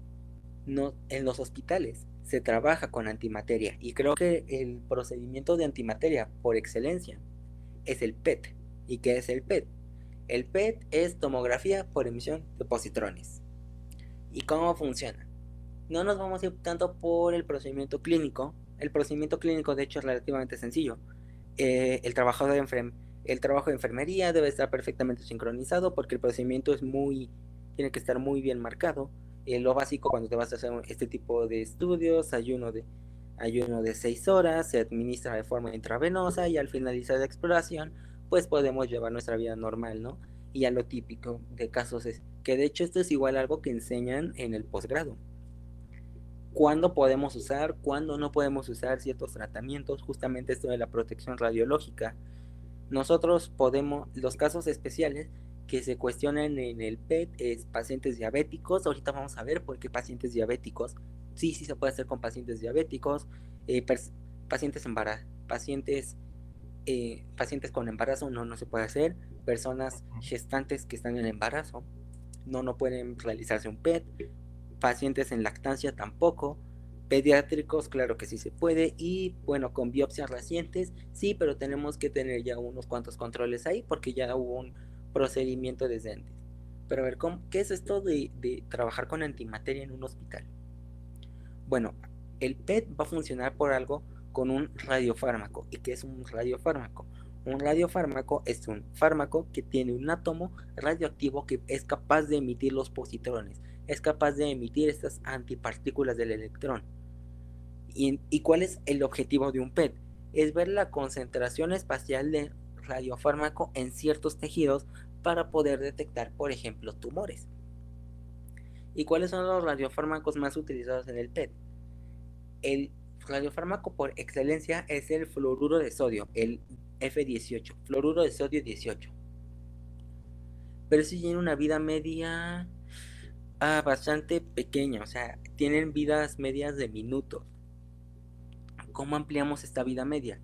no, en los hospitales se trabaja con antimateria y creo que el procedimiento de antimateria por excelencia es el PET. ¿Y qué es el PET? El PET es tomografía por emisión de positrones. ¿Y cómo funciona? No nos vamos a ir tanto por el procedimiento clínico. El procedimiento clínico, de hecho, es relativamente sencillo. Eh, el, trabajo de enfermería debe estar perfectamente sincronizado porque el procedimiento es muy, tiene que estar muy bien marcado. Eh, lo básico cuando te vas a hacer este tipo de estudios, ayuno de ayuno de 6 horas, se administra de forma intravenosa y al finalizar la exploración, pues podemos llevar nuestra vida normal, ¿no? Y a lo típico de casos es que de hecho esto es igual algo que enseñan en el posgrado. ¿Cuándo podemos usar? ¿Cuándo no podemos usar ciertos tratamientos? Justamente esto de la protección radiológica. Nosotros podemos, los casos especiales que se cuestionan en el PET es pacientes diabéticos. Ahorita vamos a ver por qué pacientes diabéticos sí, sí se puede hacer con pacientes diabéticos, eh, pacientes pacientes, eh, pacientes con embarazo no, no se puede hacer, personas gestantes que están en embarazo, no, no pueden realizarse un PET, pacientes en lactancia tampoco, pediátricos, claro que sí se puede, y bueno, con biopsias recientes, sí, pero tenemos que tener ya unos cuantos controles ahí porque ya hubo un procedimiento desde antes. Pero a ver, ¿qué es esto de trabajar con antimateria en un hospital? Bueno, el PET va a funcionar por algo con un radiofármaco. ¿Y qué es un radiofármaco? Un radiofármaco es un fármaco que tiene un átomo radioactivo que es capaz de emitir los positrones, es capaz de emitir estas antipartículas del electrón. ¿Y, ¿Y, cuál es el objetivo de un PET? Es ver la concentración espacial de radiofármaco en ciertos tejidos para poder detectar, por ejemplo, tumores. ¿Y cuáles son los radiofármacos más utilizados en el PET? El radiofármaco por excelencia es el fluoruro de sodio, el F18, fluoruro de sodio 18. Pero si tiene una vida media ah, bastante pequeña, o sea, tienen vidas medias de minutos. ¿Cómo ampliamos esta vida media?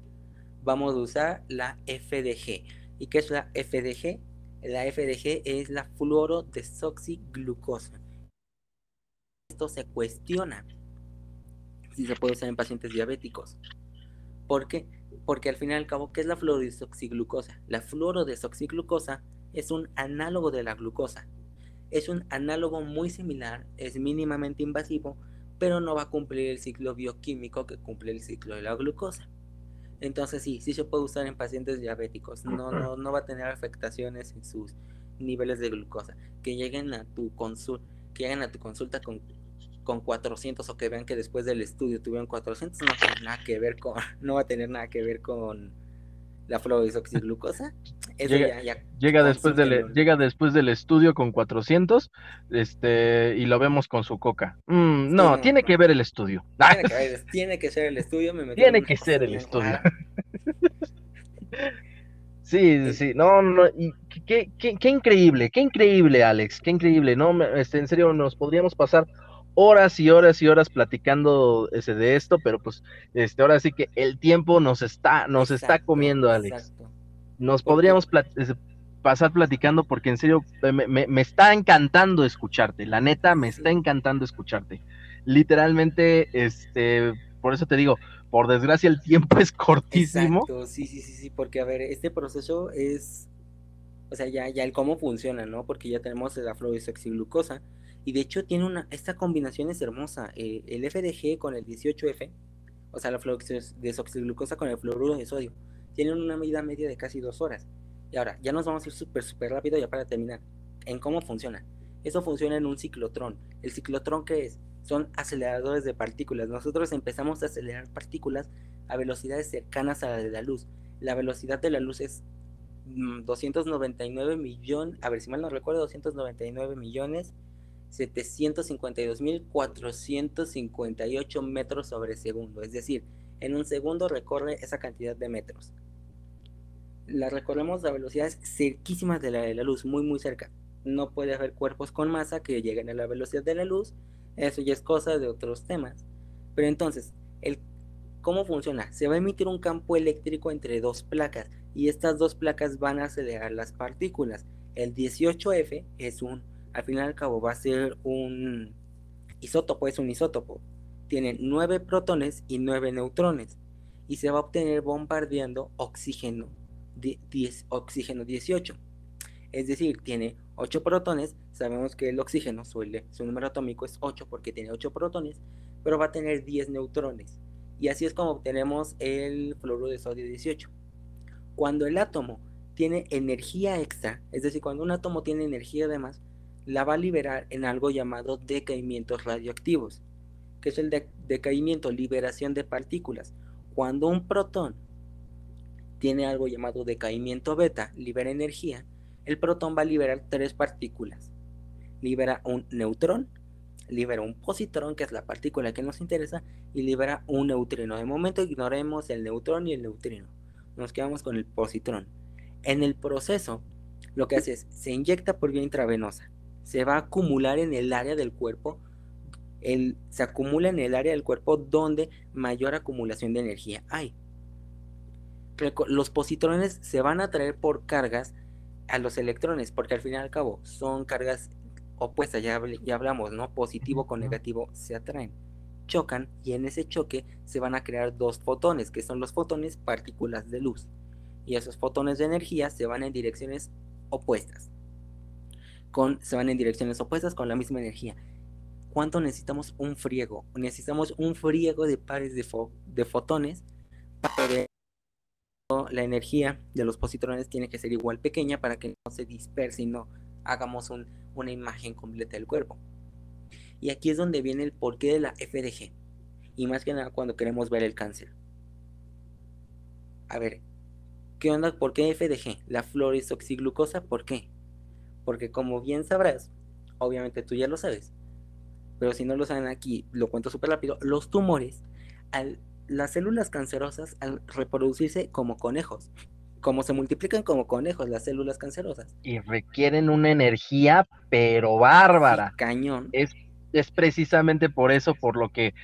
Vamos a usar la FDG. ¿Y qué es la FDG? La FDG es la fluorodesoxiglucosa esto se cuestiona si se puede usar en pacientes diabéticos. ¿Por qué? Porque al fin y al cabo, ¿qué es la fluorodesoxiglucosa? La fluorodesoxiglucosa es un análogo de la glucosa. Es un análogo muy similar, es mínimamente invasivo, pero no va a cumplir el ciclo bioquímico que cumple el ciclo de la glucosa. Entonces sí, sí se puede usar en pacientes diabéticos. No, no, no va a tener afectaciones en sus niveles de glucosa. Que lleguen a tu consulta, que lleguen a tu consulta con con 400 o que vean que después del estudio tuvieron 400, no tiene nada que ver con, no va a tener nada que ver con la fluorodesoxiglucosa. llega, llega después del llega después del estudio con 400, este y lo vemos con su coca. Mm, no, tiene que ver el estudio. Tiene que, ser el estudio, Tiene que ser el estudio. Sí, sí, no, no, y qué, qué, qué, increíble, qué increíble, Alex, qué increíble, ¿no? Este, en serio, nos podríamos pasar horas y horas y horas platicando ese de esto, pero pues este, ahora sí que el tiempo nos está, nos está comiendo, Alex. Nos podríamos pasar platicando porque en serio me, está encantando escucharte, la neta me está encantando escucharte. Literalmente, este, por eso te digo, por desgracia el tiempo es cortísimo. Exacto, sí, sí, sí, sí, porque a ver, este proceso es, o sea, ya, ya el cómo funciona, ¿no? Porque ya tenemos la fluodesoxiglucosa y de hecho tiene una, esta combinación es hermosa, eh, el FDG con el 18F, o sea, la fluodesoxiglucosa con el fluoruro de sodio, tienen una medida media de casi dos horas. Y ahora, ya nos vamos a ir súper, súper rápido ya para terminar. En cómo funciona. Eso funciona en un ciclotrón. ¿El ciclotrón qué es? Son aceleradores de partículas. Nosotros empezamos a acelerar partículas a velocidades cercanas a la de la luz. La velocidad de la luz es 299 millones, a ver si mal no recuerdo, 299 millones 752.458 metros sobre segundo. Es decir, en un segundo recorre esa cantidad de metros la recorremos a velocidades cerquísimas de la de la luz, muy muy cerca. No puede haber cuerpos con masa que lleguen a la velocidad de la luz, eso ya es cosa de otros temas. Pero entonces, ¿cómo funciona? Se va a emitir un campo eléctrico entre dos placas y estas dos placas van a acelerar las partículas. El 18F es un, al final y al cabo va a ser un isótopo, es un isótopo. Tiene nueve protones y nueve neutrones y se va a obtener bombardeando oxígeno 10, oxígeno 18. Es decir, tiene 8 protones. Sabemos que el oxígeno suele, su número atómico es 8 porque tiene 8 protones, pero va a tener 10 neutrones. Y así es como obtenemos el fluoruro de sodio 18. Cuando el átomo tiene energía extra, es decir, cuando un átomo tiene energía de más, la va a liberar en algo llamado decaimientos radioactivos, que es el decaimiento, liberación de partículas. Cuando un protón tiene algo llamado decaimiento beta, libera energía, el protón va a liberar tres partículas. Libera un neutrón, libera un positrón, que es la partícula que nos interesa, y libera un neutrino. De momento ignoremos el neutrón y el neutrino. Nos quedamos con el positrón. En el proceso, lo que hace es, se inyecta por vía intravenosa. Se va a acumular en el área del cuerpo. se acumula en el área del cuerpo donde mayor acumulación de energía hay los positrones se van a atraer por cargas a los electrones, porque al fin y al cabo son cargas opuestas, ya, ya hablamos, ¿no? Positivo con negativo se atraen, chocan y en ese choque se van a crear dos fotones, que son los fotones partículas de luz. Y esos fotones de energía se van en direcciones opuestas. Con, se van en direcciones opuestas con la misma energía. ¿Cuánto necesitamos un friego? Necesitamos un friego de pares de, fotones para poder la energía de los positrones tiene que ser igual pequeña para que no se disperse y no hagamos una imagen completa del cuerpo. Y aquí es donde viene el porqué de la FDG. Y más que nada cuando queremos ver el cáncer. A ver, ¿qué onda? ¿Por qué FDG? La fluoresoxiglucosa, ¿por qué? Porque como bien sabrás, obviamente tú ya lo sabes, pero si no lo saben aquí, lo cuento súper rápido, los tumores al las células cancerosas al reproducirse como conejos, como se multiplican como conejos las células cancerosas. Y requieren una energía, pero bárbara. cañón. Es, es precisamente por eso, por lo que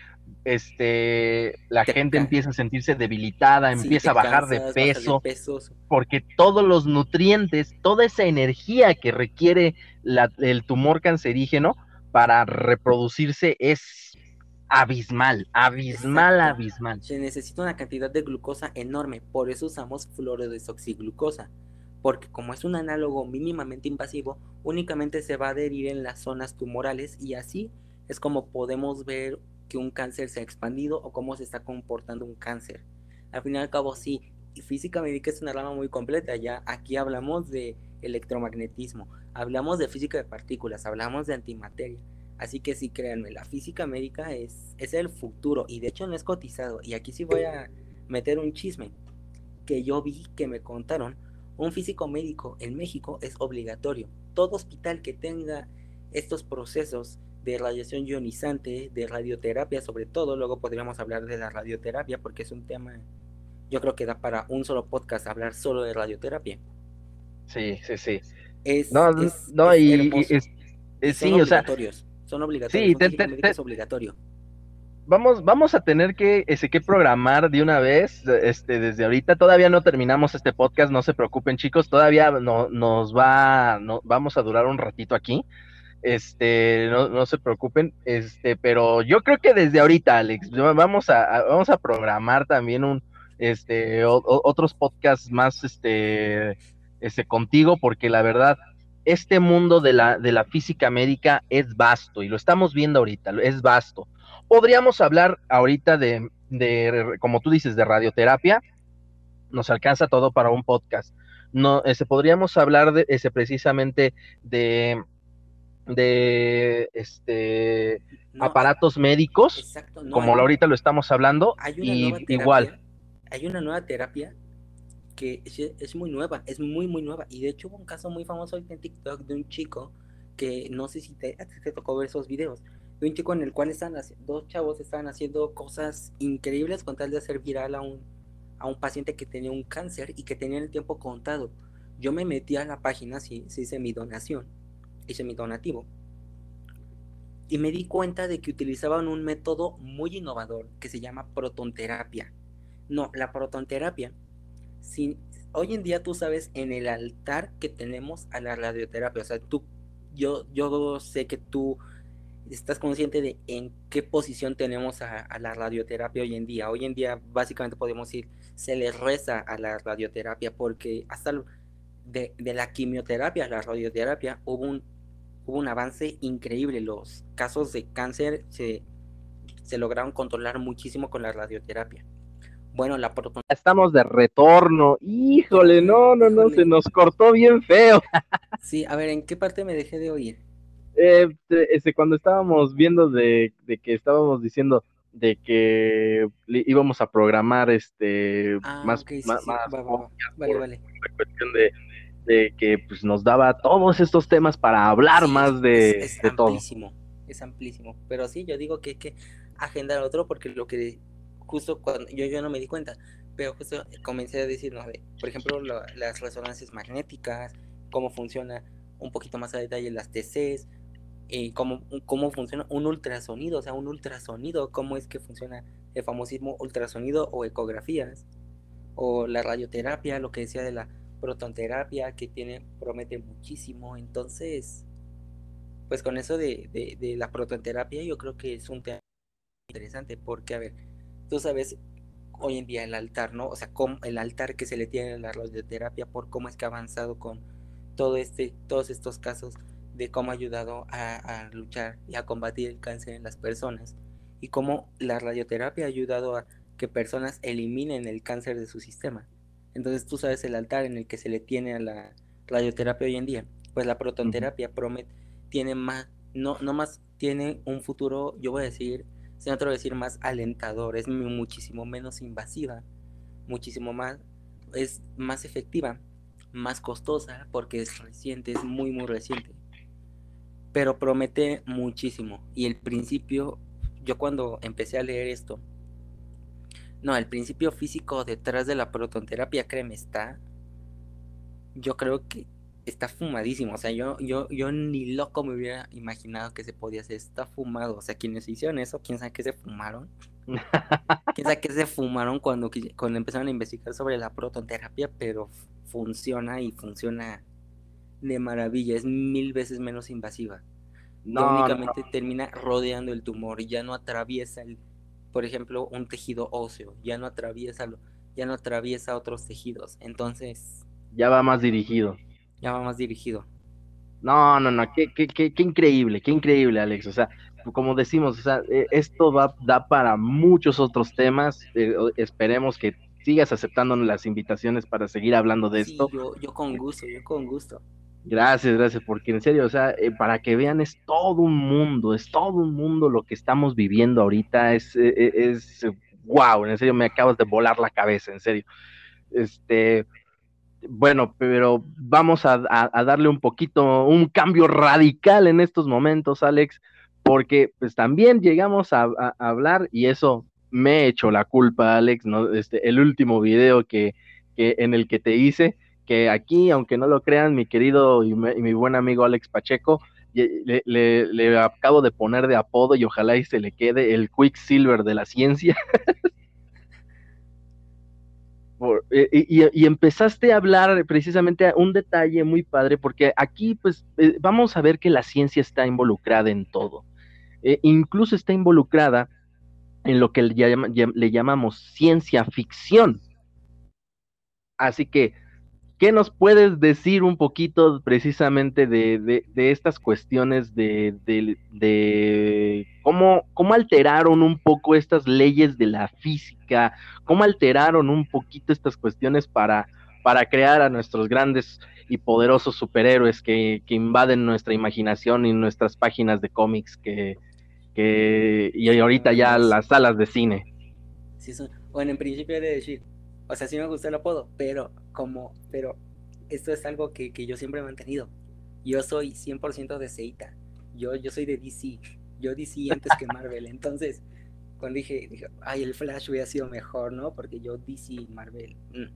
este la gente empieza a sentirse debilitada, empieza a bajar de peso, porque todos los nutrientes, toda esa energía que requiere el tumor cancerígeno para reproducirse es abismal, abismal, abismal. Se necesita una cantidad de glucosa enorme, por eso usamos fluorodesoxiglucosa, porque como es un análogo mínimamente invasivo, únicamente se va a adherir en las zonas tumorales y así es como podemos ver que un cáncer se ha expandido o cómo se está comportando un cáncer. Al fin y al cabo, sí, física médica es una rama muy completa, ya aquí hablamos de electromagnetismo, hablamos de física de partículas, hablamos de antimateria, Así que sí, créanme, la física médica es, es el futuro y de hecho no es cotizado. Y aquí sí voy a meter un chisme que yo vi que me contaron. Un físico médico en México es obligatorio. Todo hospital que tenga estos procesos de radiación ionizante, de radioterapia sobre todo, luego podríamos hablar de la radioterapia porque es un tema, yo creo que da para un solo podcast hablar solo de radioterapia. Sí, sí, sí. Es, no, no, y, es, sí, o sea, Son obligatorios. Sí, es obligatorio. Vamos, vamos a tener que, ese, que programar de una vez, este, desde ahorita. Todavía no terminamos este podcast, no se preocupen, chicos. Todavía no, nos va, no, vamos a durar un ratito aquí. Este, no, no, se preocupen, este, pero yo creo que desde ahorita, Alex, vamos a, vamos a programar también un, este, otros podcasts más, este, este, contigo, porque la verdad, este mundo de la, de la física médica es vasto y lo estamos viendo ahorita, es vasto. Podríamos hablar ahorita de, de como tú dices, de radioterapia, nos alcanza todo para un podcast. No, ese, podríamos hablar de ese precisamente de de este aparatos médicos, como ahorita lo estamos hablando, y igual. Hay una nueva terapia que es, muy nueva, es muy, muy nueva. Y de hecho hubo un caso muy famoso en TikTok de un chico que no sé si te, te tocó ver esos videos, de un chico en el cual están dos chavos estaban haciendo cosas increíbles con tal de hacer viral a un, a un paciente que tenía un cáncer y que tenía el tiempo contado. Yo me metí a la página, si sí hice mi donación hice mi donativo. Y me di cuenta de que utilizaban un método muy innovador que se llama protonterapia. No, la protonterapia. Sin, hoy en día tú sabes en el altar que tenemos a la radioterapia. O sea, tú, yo, yo sé que tú estás consciente de en qué posición tenemos a, la radioterapia hoy en día. Hoy en día básicamente podemos decir, se le reza a la radioterapia porque hasta de, de la quimioterapia a la radioterapia hubo un hubo un avance increíble. Los casos de cáncer se, se lograron controlar muchísimo con la radioterapia. Bueno, la Estamos de retorno. Híjole, no, no, no, se nos cortó bien feo. sí, a ver, ¿en qué parte me dejé de oír? Eh, este, cuando estábamos viendo de, que estábamos diciendo de que íbamos a programar este ah, más, más, vale, vale. cuestión de, de que pues, nos daba todos estos temas para hablar más de, es, es amplísimo, Es amplísimo, pero sí, yo digo que hay que agendar otro porque lo que justo cuando yo, yo no me di cuenta, pero justo comencé a decir, ¿no? por ejemplo, las resonancias magnéticas, cómo funciona un poquito más a detalle las TCs, y cómo, cómo funciona un ultrasonido, o sea, un ultrasonido, cómo es que funciona el famosísimo ultrasonido o ecografías, o la radioterapia, lo que decía de la protonterapia que tiene, promete muchísimo. Entonces, pues con eso de, de, la protonterapia yo creo que es un tema interesante porque, a ver, tú sabes hoy en día el altar, ¿no? O sea, cómo, el altar que se le tiene a la radioterapia por cómo es que ha avanzado con todo este, todos estos casos de cómo ha ayudado a luchar y a combatir el cáncer en las personas y cómo la radioterapia ha ayudado a que personas eliminen el cáncer de su sistema. Entonces tú sabes el altar en el que se le tiene a la radioterapia hoy en día. Pues la protonterapia promet tiene más, no, no más, tiene un futuro, yo voy a decir, no te voy a decir más alentador, es muchísimo menos invasiva, muchísimo más, es más efectiva, más costosa, porque es reciente, es muy, muy reciente. Pero promete muchísimo. Y el principio, yo cuando empecé a leer esto, no, el principio físico detrás de la protonterapia, créeme, está. Yo creo que está fumadísimo. O sea, yo, yo, yo ni loco me hubiera imaginado que se podía hacer. Está fumado. O sea, quienes hicieron eso, quién sabe qué se fumaron. quién sabe qué se fumaron cuando, cuando empezaron a investigar sobre la protonterapia, pero funciona y funciona de maravilla. Es mil veces menos invasiva. No, únicamente termina rodeando el tumor y ya no atraviesa el por ejemplo, un tejido óseo, ya no atraviesa, ya no atraviesa otros tejidos, entonces... Ya va más dirigido. Ya va más dirigido. No, no, no, qué, qué, qué, qué increíble, qué increíble, Alex. O sea, como decimos, o sea, e, esto va, da para muchos otros temas. Eh, esperemos que sigas aceptando las invitaciones para seguir hablando de esto. Yo, yo con gusto, yo con gusto. Gracias, gracias, porque en serio, o sea, eh, para que vean, es todo un mundo, es todo un mundo lo que estamos viviendo ahorita, es, eh, eh, wow, en serio, me acabas de volar la cabeza, en serio. Este, bueno, pero vamos a, darle un poquito, un cambio radical en estos momentos, Alex, porque pues también llegamos a, hablar, y eso me he hecho la culpa, Alex, ¿no? Este, el último video que, que en el que te hice, que aquí, aunque no lo crean, mi querido y, mi buen amigo Alex Pacheco, le, acabo de poner de apodo y ojalá y se le quede el Quicksilver de la ciencia. Eh, y, empezaste a hablar precisamente un detalle muy padre, porque aquí pues eh, vamos a ver que la ciencia está involucrada en todo. Eh, incluso está involucrada en lo que le llamamos ciencia ficción. Así que ¿Qué nos puedes decir un poquito precisamente de, estas cuestiones de, cómo, cómo, alteraron un poco estas leyes de la física? ¿Cómo alteraron un poquito estas cuestiones para, para crear a nuestros grandes y poderosos superhéroes que, invaden nuestra imaginación y nuestras páginas de cómics que, y ahorita ya las salas de cine? Sí, bueno, en principio de decir, o sea, sí me gusta el apodo, pero como, pero esto es algo que, yo siempre he mantenido. Yo soy 100% de Seita. Yo, yo soy de DC. Yo DC antes que Marvel. Entonces, cuando dije, dije, ay, el Flash hubiera sido mejor, ¿no? Porque yo DC y Marvel. Mm.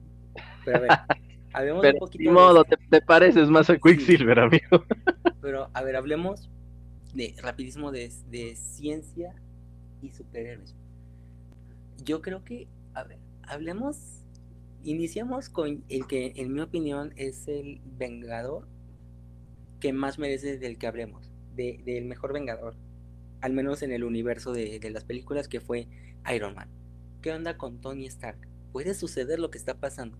Pero a ver, hablemos un poquito. De modo, te, pareces más a Quicksilver, amigo. Pero, a ver, hablemos de rapidísimo de, de ciencia y superhéroes. Yo creo que, a ver, hablemos Iniciamos con el que, en mi opinión, es el Vengador que más merece del que hablemos, del mejor Vengador, al menos en el universo de, las películas, que fue Iron Man. ¿Qué onda con Tony Stark? Puede suceder lo que está pasando.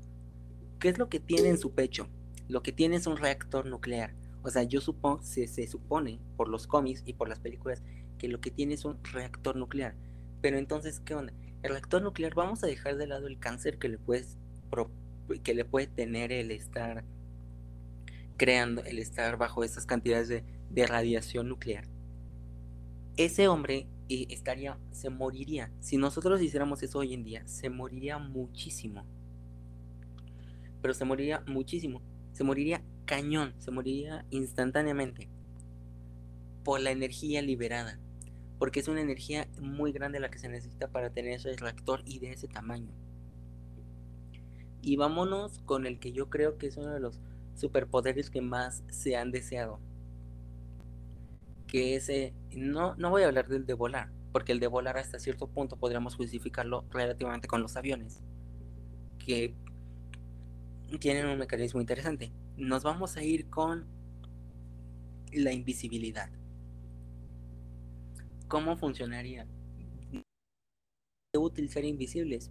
¿Qué es lo que tiene en su pecho? Lo que tiene es un reactor nuclear. O sea, yo supongo, se, se supone por los cómics y por las películas que lo que tiene es un reactor nuclear. Pero entonces, ¿qué onda? El reactor nuclear, vamos a dejar de lado el cáncer que le puedes que le puede tener el estar creando, el estar bajo esas cantidades de, radiación nuclear. Ese hombre eh, estaría, se moriría. Si nosotros hiciéramos eso hoy en día, se moriría muchísimo. Pero se moriría muchísimo. Se moriría cañón, se moriría instantáneamente por la energía liberada. Porque es una energía muy grande la que se necesita para tener ese reactor y de ese tamaño. Y vámonos con el que yo creo que es uno de los superpoderes que más se han deseado. Que ese, no, no voy a hablar del de volar, porque el de volar hasta cierto punto podríamos justificarlo relativamente con los aviones, que tienen un mecanismo interesante. Nos vamos a ir con la invisibilidad. ¿Cómo funcionaría? útil ser invisibles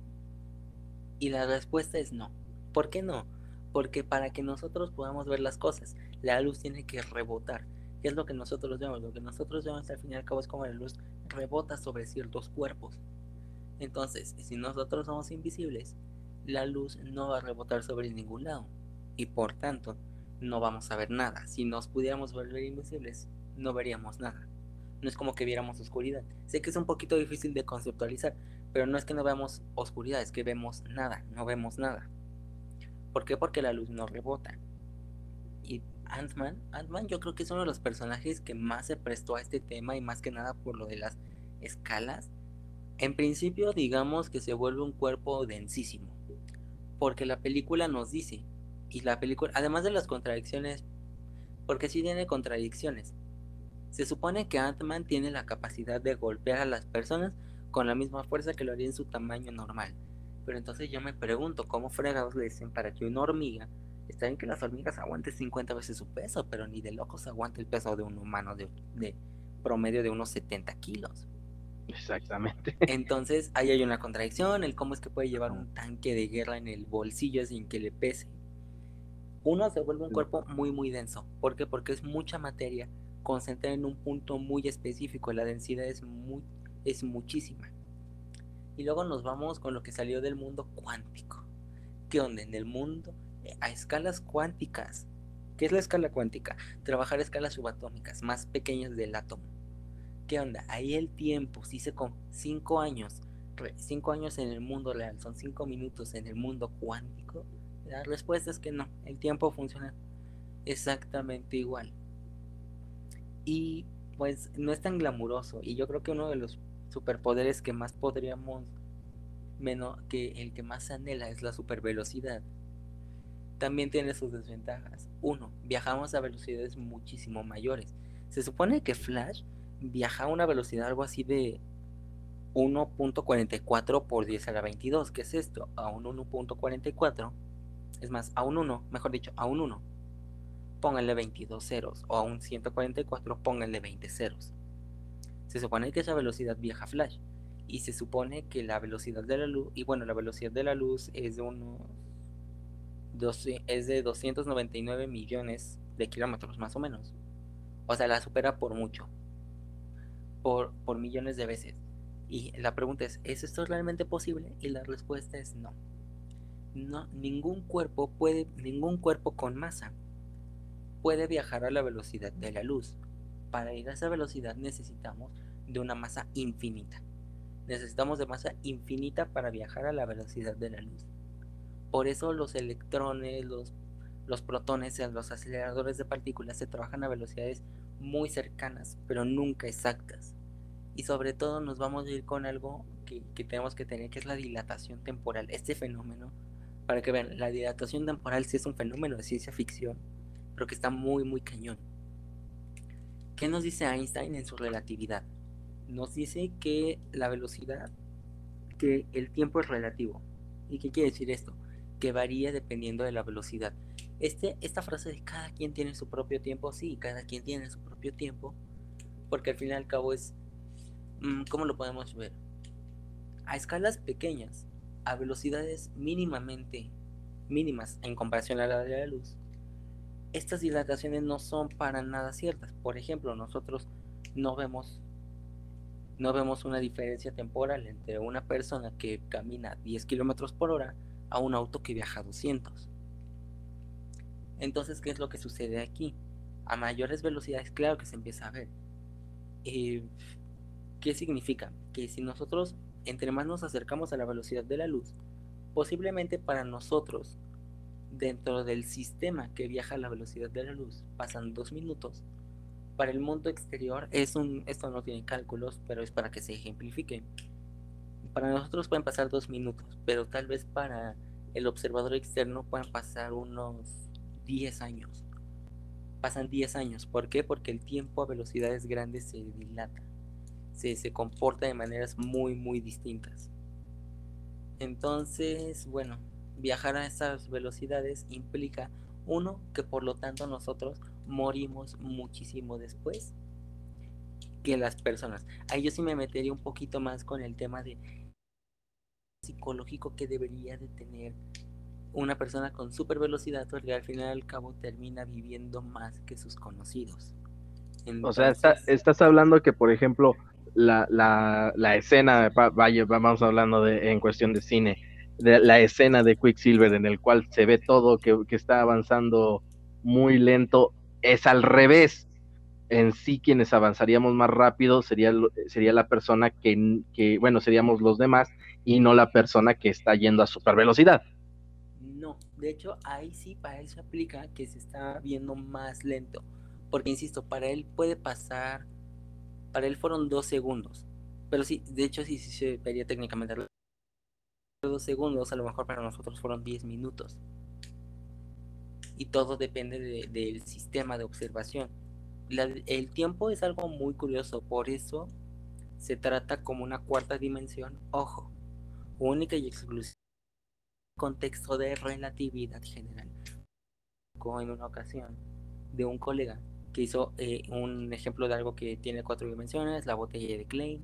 y la respuesta es no. ¿Por qué no? Porque para que nosotros podamos ver las cosas, la luz tiene que rebotar. ¿Qué es lo que nosotros vemos? Lo que nosotros vemos al fin y al cabo es como la luz rebota sobre ciertos cuerpos. Entonces, si nosotros somos invisibles, la luz no va a rebotar sobre ningún lado. Y por tanto, no vamos a ver nada. Si nos pudiéramos volver invisibles, no veríamos nada. No es como que viéramos oscuridad. Sé que es un poquito difícil de conceptualizar, pero no es que no veamos oscuridad, es que vemos nada, no vemos nada. ¿Por qué? Porque la luz no rebota. Y Ant-Man, Ant-Man yo creo que es uno de los personajes que más se prestó a este tema y más que nada por lo de las escalas. En principio digamos que se vuelve un cuerpo densísimo, porque la película nos dice, y la película, además de las contradicciones, porque sí tiene contradicciones, se supone que Ant-Man tiene la capacidad de golpear a las personas con la misma fuerza que lo haría en su tamaño normal. Pero entonces yo me pregunto, ¿cómo fregados le dicen para que una hormiga, está bien que las hormigas aguanten 50 veces su peso, pero ni de locos aguante el peso de un humano de, promedio de unos 70 kilos? Exactamente. Entonces ahí hay una contradicción, el cómo es que puede llevar un tanque de guerra en el bolsillo sin que le pese. Uno se vuelve un cuerpo muy muy denso. ¿Por qué? Porque es mucha materia concentrada en un punto muy específico. La densidad es muy es muchísima. Y luego nos vamos con lo que salió del mundo cuántico. ¿Qué onda? En el mundo, eh, a escalas cuánticas. ¿Qué es la escala cuántica? Trabajar escalas subatómicas, más pequeñas del átomo. ¿Qué onda? Ahí el tiempo, si se con 5 años, 5 años en el mundo real, son 5 minutos en el mundo cuántico. La respuesta es que no, el tiempo funciona exactamente igual. Y pues no es tan glamuroso. Y yo creo que uno de los superpoderes que más podríamos menos que el que más anhela es la supervelocidad. También tiene sus desventajas. Uno, viajamos a velocidades muchísimo mayores. Se supone que Flash viaja a una velocidad algo así de 1.44 por 10 a la 22. ¿Qué es esto? A un 1.44. Es más, a un 1, mejor dicho, a un 1. Pónganle 22 ceros. O a un 144, pónganle 20 ceros. Se supone que esa velocidad viaja Flash. Y se supone que la velocidad de la luz, y bueno, la velocidad de la luz es de unos 12, es de 299 millones de kilómetros más o menos. O sea, la supera por mucho. Por, por millones de veces. Y la pregunta es, ¿es esto realmente posible? Y la respuesta es no. No, ningún cuerpo puede, ningún cuerpo con masa puede viajar a la velocidad de la luz. Para ir a esa velocidad necesitamos de una masa infinita necesitamos de masa infinita para viajar a la velocidad de la luz. Por eso los electrones, los, los protones, los aceleradores de partículas se trabajan a velocidades muy cercanas, pero nunca exactas. Y sobre todo nos vamos a ir con algo que, que tenemos que tener, que es la dilatación temporal. Este fenómeno, para que vean, la dilatación temporal sí es un fenómeno de ciencia ficción, pero que está muy, muy cañón. ¿Qué nos dice Einstein en su relatividad? nos dice que la velocidad, que el tiempo es relativo. ¿Y qué quiere decir esto? Que varía dependiendo de la velocidad. Este, esta frase de cada quien tiene su propio tiempo, sí, cada quien tiene su propio tiempo, porque al fin y al cabo es, mm, ¿cómo lo podemos ver? A escalas pequeñas, a velocidades mínimamente mínimas en comparación a la de la luz, estas dilataciones no son para nada ciertas. Por ejemplo, nosotros no vemos no vemos una diferencia temporal entre una persona que camina 10 kilómetros por hora a un auto que viaja 200. Entonces, ¿qué es lo que sucede aquí? A mayores velocidades, claro que se empieza a ver. Eh, ¿Qué significa? Que si nosotros entre más nos acercamos a la velocidad de la luz, posiblemente para nosotros, dentro del sistema que viaja a la velocidad de la luz, pasan dos minutos, para el mundo exterior es un, esto no tiene cálculos, pero es para que se ejemplifique. Para nosotros pueden pasar dos minutos, pero tal vez para el observador externo pueden pasar unos 10 años. Pasan 10 años. ¿Por qué? Porque el tiempo a velocidades grandes se dilata. Se, se comporta de maneras muy, muy distintas. Entonces, bueno, viajar a esas velocidades implica, uno, que por lo tanto nosotros morimos muchísimo después que las personas. Ahí yo sí me metería un poquito más con el tema de psicológico que debería de tener una persona con super velocidad porque al final al cabo termina viviendo más que sus conocidos. o sea, estás hablando que, por ejemplo, la, la, la escena, vaya, vamos hablando de, en cuestión de cine, de la escena de Quicksilver en el cual se ve todo que, que está avanzando muy lento es al revés. En sí, quienes avanzaríamos más rápido sería, sería la persona que, que, bueno, seríamos los demás y no la persona que está yendo a super velocidad. No, de hecho, ahí sí para él se aplica que se está viendo más lento. Porque, insisto, para él puede pasar, para él fueron dos segundos. Pero sí, de hecho, sí, sí se vería técnicamente dos segundos, a lo mejor para nosotros fueron diez minutos y todo depende del sistema de observación. el tiempo es algo muy curioso, por eso se trata como una cuarta dimensión, ojo, única y exclusiva contexto de relatividad general. En una ocasión de un colega que hizo eh, un ejemplo de algo que tiene cuatro dimensiones, la botella de Klein,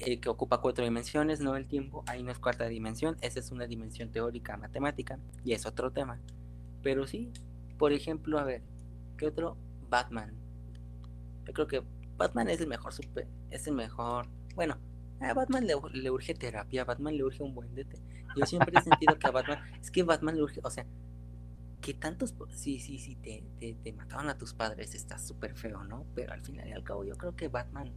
eh, que ocupa cuatro dimensiones, no el tiempo, ahí no es cuarta dimensión, esa es una dimensión teórica matemática y es otro tema. Pero sí, por ejemplo, a ver, ¿qué otro? Batman. Yo creo que Batman es el mejor super, es el mejor. Bueno, a Batman le, urge terapia, a Batman le urge un buen dete. Yo siempre he sentido que a Batman, es que Batman le urge, o sea, que tantos, sí, sí, sí, te, te, te mataron a tus padres, está súper feo, ¿no? Pero al final y al cabo, yo creo que Batman,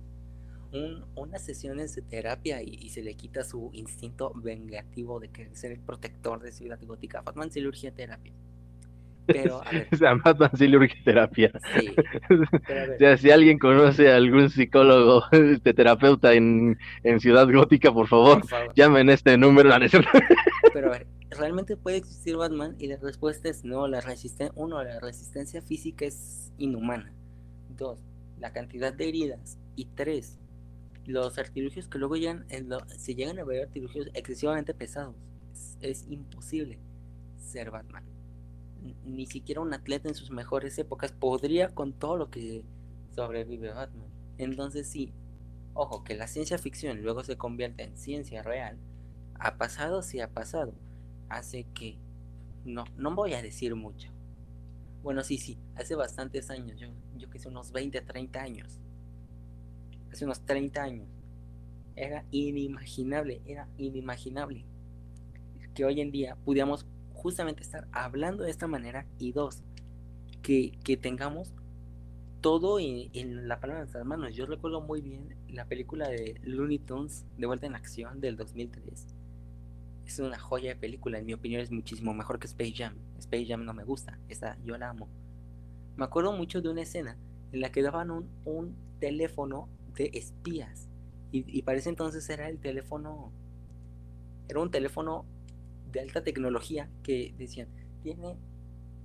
un, unas sesiones de terapia y, y, se le quita su instinto vengativo de querer ser el protector de Ciudad Gótica. Batman urge terapia. Pero, a ver. Se llama terapia. Sí. o sea, si alguien conoce a algún psicólogo, este terapeuta en, en Ciudad Gótica, por favor, llamen este número. Pero a ver, ¿realmente puede existir Batman? Y la respuesta es no, la resistencia, uno, la resistencia física es inhumana. Dos, la cantidad de heridas. Y tres, los artilugios que luego llegan, se llegan a ver artilugios excesivamente pesados. Es, imposible ser Batman. Ni siquiera un atleta en sus mejores épocas podría con todo lo que sobrevive Batman. Entonces sí, ojo, que la ciencia ficción luego se convierte en ciencia real. Ha pasado, sí ha pasado. Hace que... No, no voy a decir mucho. Bueno, sí, sí, hace bastantes años, yo, yo que sé, unos 20, 30 años hace unos 30 años. Era inimaginable, era inimaginable que hoy en día pudiéramos justamente estar hablando de esta manera y dos, que, tengamos todo en, la palabra de nuestras manos. Yo recuerdo muy bien la película de Looney Tunes de vuelta en acción del 2003. Es una joya de película, en mi opinión es muchísimo mejor que Space Jam. Space Jam no me gusta, esa yo la amo. Me acuerdo mucho de una escena en la que daban un, un teléfono de espías. Y, y para ese entonces era el teléfono, era un teléfono de alta tecnología que decían, tiene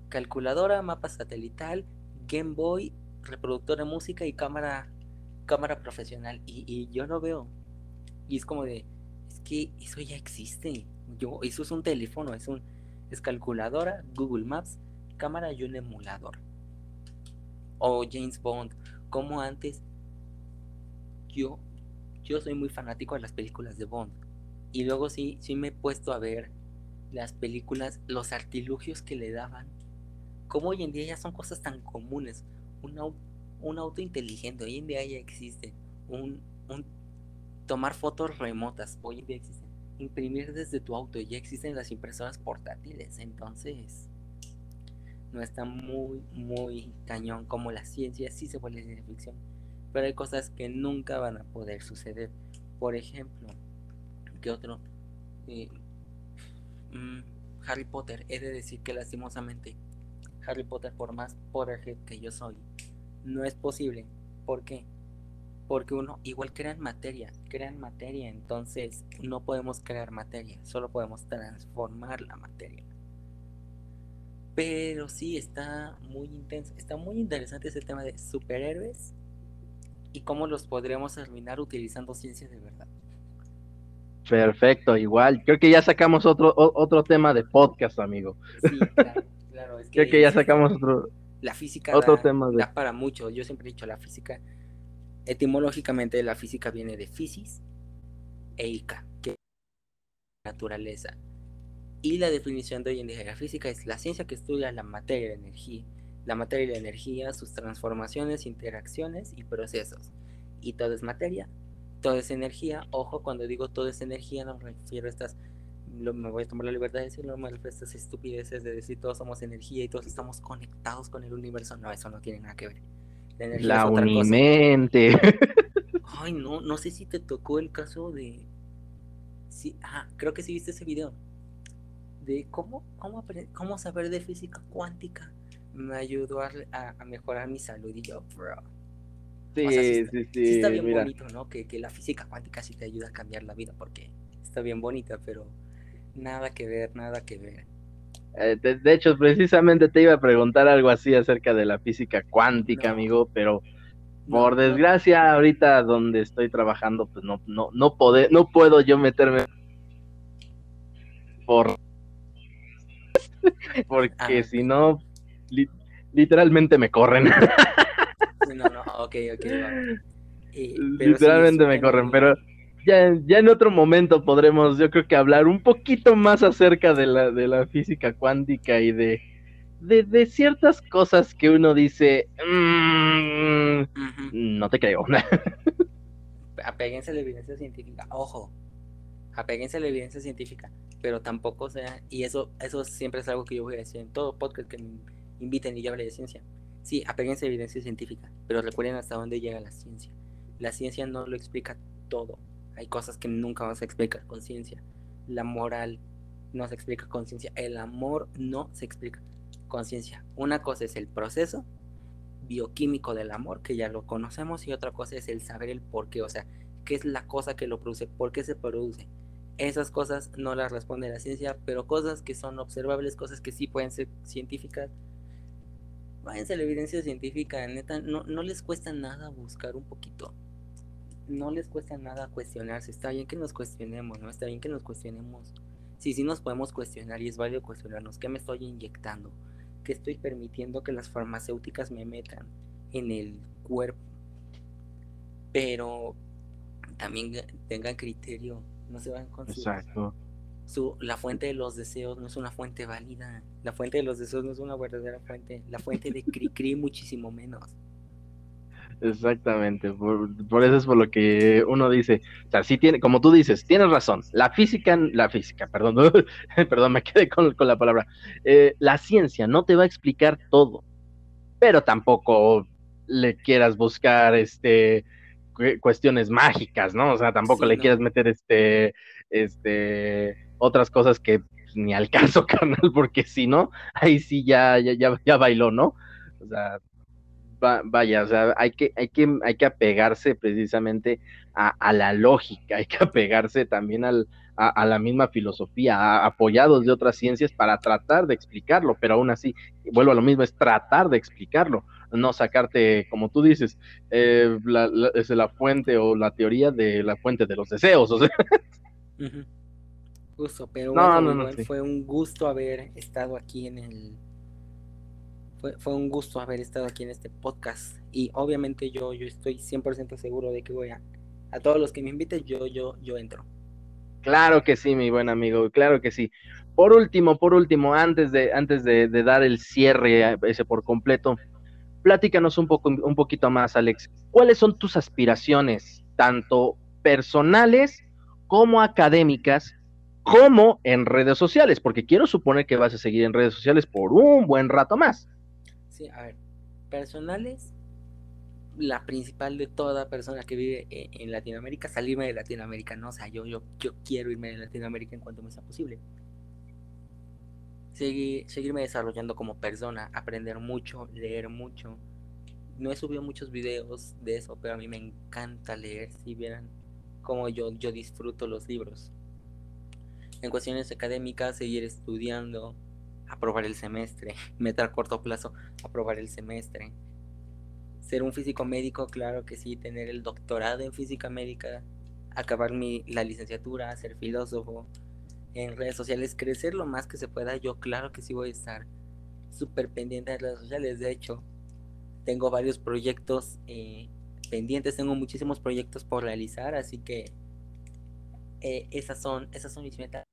calculadora, mapa satelital, Game Boy, reproductor de música y cámara, cámara profesional. Y, yo lo veo. Y es como de, es que eso ya existe. Yo, eso es un teléfono, es un, es calculadora, Google Maps, cámara y un emulador. O James Bond, como antes yo, yo soy muy fanático de las películas de Bond. Y luego sí, sí me he puesto a ver las películas, los artilugios que le daban. Como hoy en día ya son cosas tan comunes. Un, un auto inteligente, hoy en día ya existe. Un, un tomar fotos remotas, hoy en día existe. Imprimir desde tu auto, ya existen las impresoras portátiles. Entonces, no está muy, muy cañón como la ciencia sí se vuelve de ficción pero hay cosas que nunca van a poder suceder. Por ejemplo, ¿qué otro? Eh, mm, Harry Potter, he de decir que lastimosamente Harry Potter, por más Potterhead que yo soy, no es posible. ¿Por qué? Porque uno, igual crean materia, crean materia, entonces no podemos crear materia, solo podemos transformar la materia. Pero sí, está muy intenso, está muy interesante ese tema de superhéroes y cómo los podríamos terminar utilizando ciencia de verdad. Perfecto, igual. Creo que ya sacamos otro, otro tema de podcast, amigo. Sí, claro, claro. Es que Creo que ya sacamos otro, la física otro tema de... para mucho. Yo siempre he dicho, la física, etimológicamente la física viene de physis e ica, que es naturaleza. Y la definición de hoy en día de la física es la ciencia que estudia la materia, la energía, la materia y la energía, sus transformaciones, interacciones y procesos. Y todo es materia, todo es energía. Ojo, cuando digo todo es energía, no me refiero a estas, me voy a tomar la libertad de decirlo, no me refiero a estas estupideces de decir todos somos energía y todos estamos conectados con el universo. No, eso no tiene nada que ver. La, energía la unimente. Ay, no, no sé si te tocó el caso de. Sí, ah, creo que sí viste ese video. De cómo, cómo, cómo saber de física cuántica me ayudó a, a, mejorar mi salud y yo, bro. Sí, sí, sí, está bien bonito, ¿no? Que, que, la física cuántica sí te ayuda a cambiar la vida porque está bien bonita, pero nada que ver, nada que ver. Eh, de, hecho, precisamente te iba a preguntar algo así acerca de la física cuántica, amigo, pero por desgracia, ahorita donde estoy trabajando, pues no, no, no, no puedo yo meterme por porque ah, si no literalmente me corren. no, no, ok, ok. literalmente me corren, pero ya, ya en otro momento podremos, yo creo que hablar un poquito más acerca de la, de la física cuántica y de, de, ciertas cosas que uno dice, mm, no te creo. Apéguense a la evidencia científica, ojo, apéguense a la evidencia científica, pero tampoco sea, y eso, eso siempre es algo que yo voy a decir en todo podcast que inviten y yo hable de ciencia. Sí, apéguense a evidencia científica, pero recuerden hasta dónde llega la ciencia. La ciencia no lo explica todo. Hay cosas que nunca vas a explicar con ciencia. La moral no se explica con ciencia. El amor no se explica con ciencia. Una cosa es el proceso bioquímico del amor, que ya lo conocemos, y otra cosa es el saber el por qué, o sea, qué es la cosa que lo produce, por qué se produce. Esas cosas no las responde la ciencia, pero cosas que son observables, cosas que sí pueden ser científicas, váyanse a la evidencia científica, neta, no, no les cuesta nada buscar un poquito. No les cuesta nada cuestionarse. Está bien que nos cuestionemos, ¿no? Está bien que nos cuestionemos. Sí, sí nos podemos cuestionar y es válido cuestionarnos. ¿Qué me estoy inyectando? ¿Qué estoy permitiendo que las farmacéuticas me metan en el cuerpo? Pero también tengan criterio. No se van con Exacto la fuente de los deseos no es una fuente válida. La fuente de los deseos no es una verdadera fuente. La fuente de Cri muchísimo menos. Exactamente, por, eso es por lo que uno dice, o sea, sí tiene, como tú dices, tienes razón, la física, la física, perdón, perdón, me quedé con, la palabra, eh, la ciencia no te va a explicar todo, pero tampoco le quieras buscar, este, cuestiones mágicas, ¿no? O sea, tampoco le quieras meter, este, este, otras cosas que ni al carnal, porque si no, ahí sí ya, ya, ya, ya bailó, ¿no? O sea, vaya, o sea, hay que, hay que, hay que apegarse precisamente a, la lógica, hay que apegarse también al, a, la misma filosofía, apoyados de otras ciencias para tratar de explicarlo, pero aún así, vuelvo a lo mismo, es tratar de explicarlo, no sacarte, como tú dices, eh, la, es la fuente o la teoría de la fuente de los deseos, o sea. Justo, pero bueno, fue un gusto haber estado aquí en el... Fue, fue, un gusto haber estado aquí en este podcast y obviamente yo, yo estoy 100% seguro de que voy a... A todos los que me inviten, yo, yo, yo entro. Claro que sí, mi buen amigo, claro que sí. Por último, por último, antes de, antes de, de dar el cierre ese por completo, platícanos un poco, un poquito más, Alex. ¿Cuáles son tus aspiraciones, tanto personales como académicas, como en redes sociales, porque quiero suponer que vas a seguir en redes sociales por un buen rato más. Sí, a ver, personales, la principal de toda persona que vive e, en, Latinoamérica, salirme de Latinoamérica, ¿no? O sea, yo, yo, yo quiero irme de Latinoamérica en cuanto me sea posible. Seguir, seguirme desarrollando como persona, aprender mucho, leer mucho. No he subido muchos videos de eso, pero a mí me encanta leer, si vieran cómo yo, yo disfruto los libros en cuestiones académicas, seguir estudiando, aprobar el semestre, meter a corto plazo, aprobar el semestre. Ser un físico médico, claro que sí, tener el doctorado en física médica, acabar mi, la licenciatura, ser filósofo, en redes sociales, crecer lo más que se pueda. Yo claro que sí voy a estar súper pendiente de redes sociales. De hecho, tengo varios proyectos eh, pendientes, tengo muchísimos proyectos por realizar, así que eh, esas, son, esas son mis metas.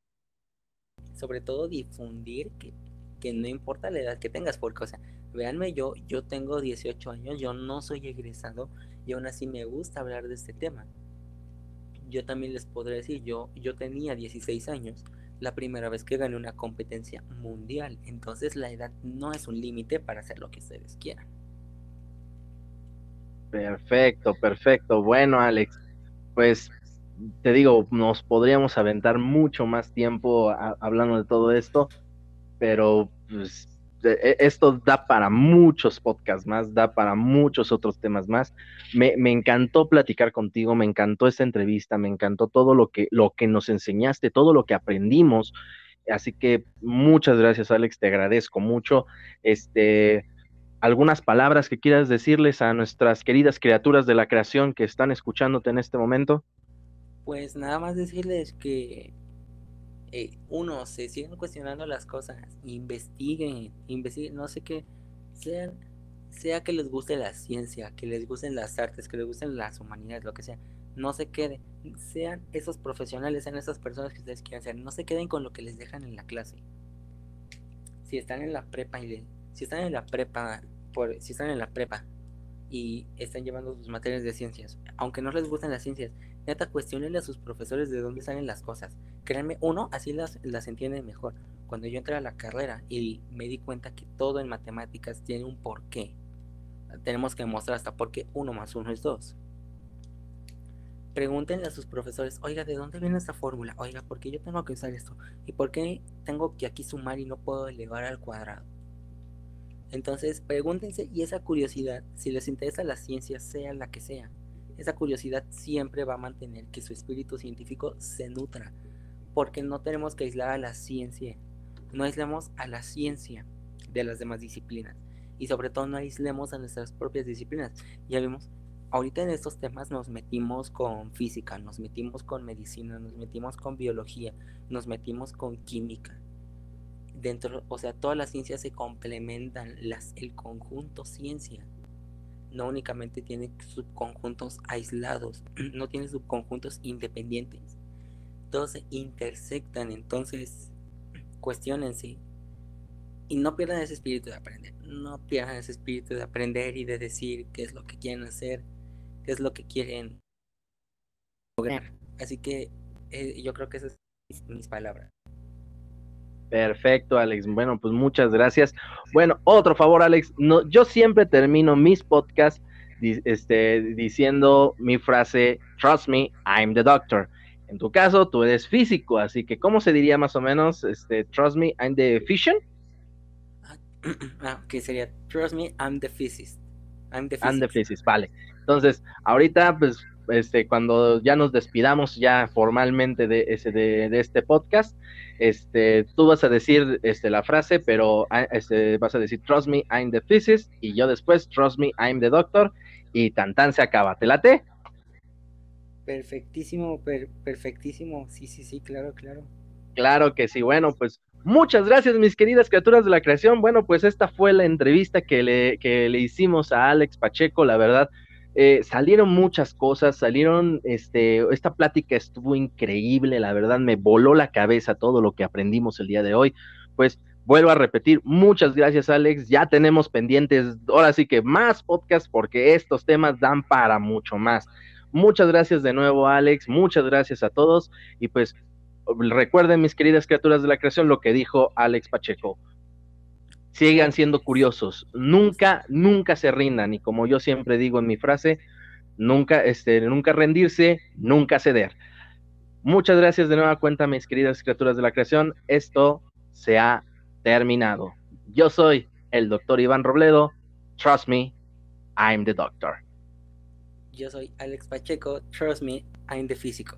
Sobre todo difundir que, que no importa la edad que tengas, porque, o sea, véanme, yo, yo tengo 18 años, yo no soy egresado y aún así me gusta hablar de este tema. Yo también les podré decir, yo, yo tenía 16 años la primera vez que gané una competencia mundial, entonces la edad no es un límite para hacer lo que ustedes quieran. Perfecto, perfecto. Bueno, Alex, pues te digo, nos podríamos aventar mucho más tiempo hablando de todo esto, pero pues, e, esto da para muchos podcasts más, da para muchos otros temas más. Me, encantó platicar contigo, me encantó esta entrevista, me encantó todo lo que, lo que nos enseñaste, todo lo que aprendimos. Así que muchas gracias, Alex, te agradezco mucho. Este, algunas palabras que quieras decirles a nuestras queridas criaturas de la creación que están escuchándote en este momento pues nada más decirles que eh, uno, se siguen cuestionando las cosas, investiguen, investiguen, no sé qué, sean, sea que les guste la ciencia, que les gusten las artes, que les gusten las humanidades, lo que sea, no se queden, sean esos profesionales, sean esas personas que ustedes quieran ser, no se queden con lo que les dejan en la clase. Si están en la prepa y si están en la prepa, por, si están en la prepa y están llevando sus materias de ciencias, aunque no les gusten las ciencias, Neta, cuestionenle a sus profesores de dónde salen las cosas. Créanme, uno, así las, las entiende mejor. Cuando yo entré a la carrera y me di cuenta que todo en matemáticas tiene un porqué. Tenemos que demostrar hasta por qué uno más uno es dos. Pregúntenle a sus profesores, oiga, ¿de dónde viene esta fórmula? Oiga, ¿por qué yo tengo que usar esto? ¿Y por qué tengo que aquí sumar y no puedo elevar al cuadrado? Entonces, pregúntense y esa curiosidad, si les interesa la ciencia, sea la que sea, esa curiosidad siempre va a mantener que su espíritu científico se nutra, porque no tenemos que aislar a la ciencia, no aislamos a la ciencia de las demás disciplinas. y sobre todo no aislemos a nuestras propias disciplinas. Ya vimos, ahorita en estos temas nos metimos con física, nos metimos con medicina, nos metimos con biología, nos metimos con química. Dentro, o sea, todas las ciencias se complementan, las, el conjunto ciencia no únicamente tiene subconjuntos aislados, no tiene subconjuntos independientes. Todos se intersectan, entonces cuestionense y no pierdan ese espíritu de aprender. No pierdan ese espíritu de aprender y de decir qué es lo que quieren hacer, qué es lo que quieren lograr. Así que eh, yo creo que esas son mis palabras. Perfecto, Alex. Bueno, pues muchas gracias. Bueno, otro favor, Alex. No, yo siempre termino mis podcasts este, diciendo mi frase, Trust me, I'm the doctor. En tu caso, tú eres físico, así que ¿cómo se diría más o menos? Este, Trust me, I'm the physician. Ah, que sería Trust me, I'm the physicist. I'm the physicist. I'm the physicist, vale. Entonces, ahorita, pues, este, cuando ya nos despidamos ya formalmente de, ese, de, este podcast, este, tú vas a decir este, la frase, pero ah, este, vas a decir, trust me, I'm the physicist, y yo después, trust me, I'm the doctor, y tan tan se acaba. ¿Te late? Perfectísimo, perfectísimo. Sí, sí, sí, claro, claro. Claro que sí. Bueno, pues muchas gracias, mis queridas criaturas de la creación. Bueno, pues esta fue la entrevista que le, que le hicimos a Alex Pacheco. La verdad, eh, salieron muchas cosas, salieron, este, esta plática estuvo increíble, la verdad me voló la cabeza todo lo que aprendimos el día de hoy. Pues vuelvo a repetir, muchas gracias Alex, ya tenemos pendientes, ahora sí que más podcast porque estos temas dan para mucho más. Muchas gracias de nuevo Alex, muchas gracias a todos y pues recuerden mis queridas criaturas de la creación lo que dijo Alex Pacheco sigan siendo curiosos, nunca, nunca se rindan y como yo siempre digo en mi frase, nunca, este, nunca rendirse, nunca ceder. Muchas gracias de nueva cuenta, mis queridas criaturas de la creación. Esto se ha terminado. Yo soy el doctor Iván Robledo. Trust me, I'm the doctor. Yo soy Alex Pacheco. Trust me, I'm the físico.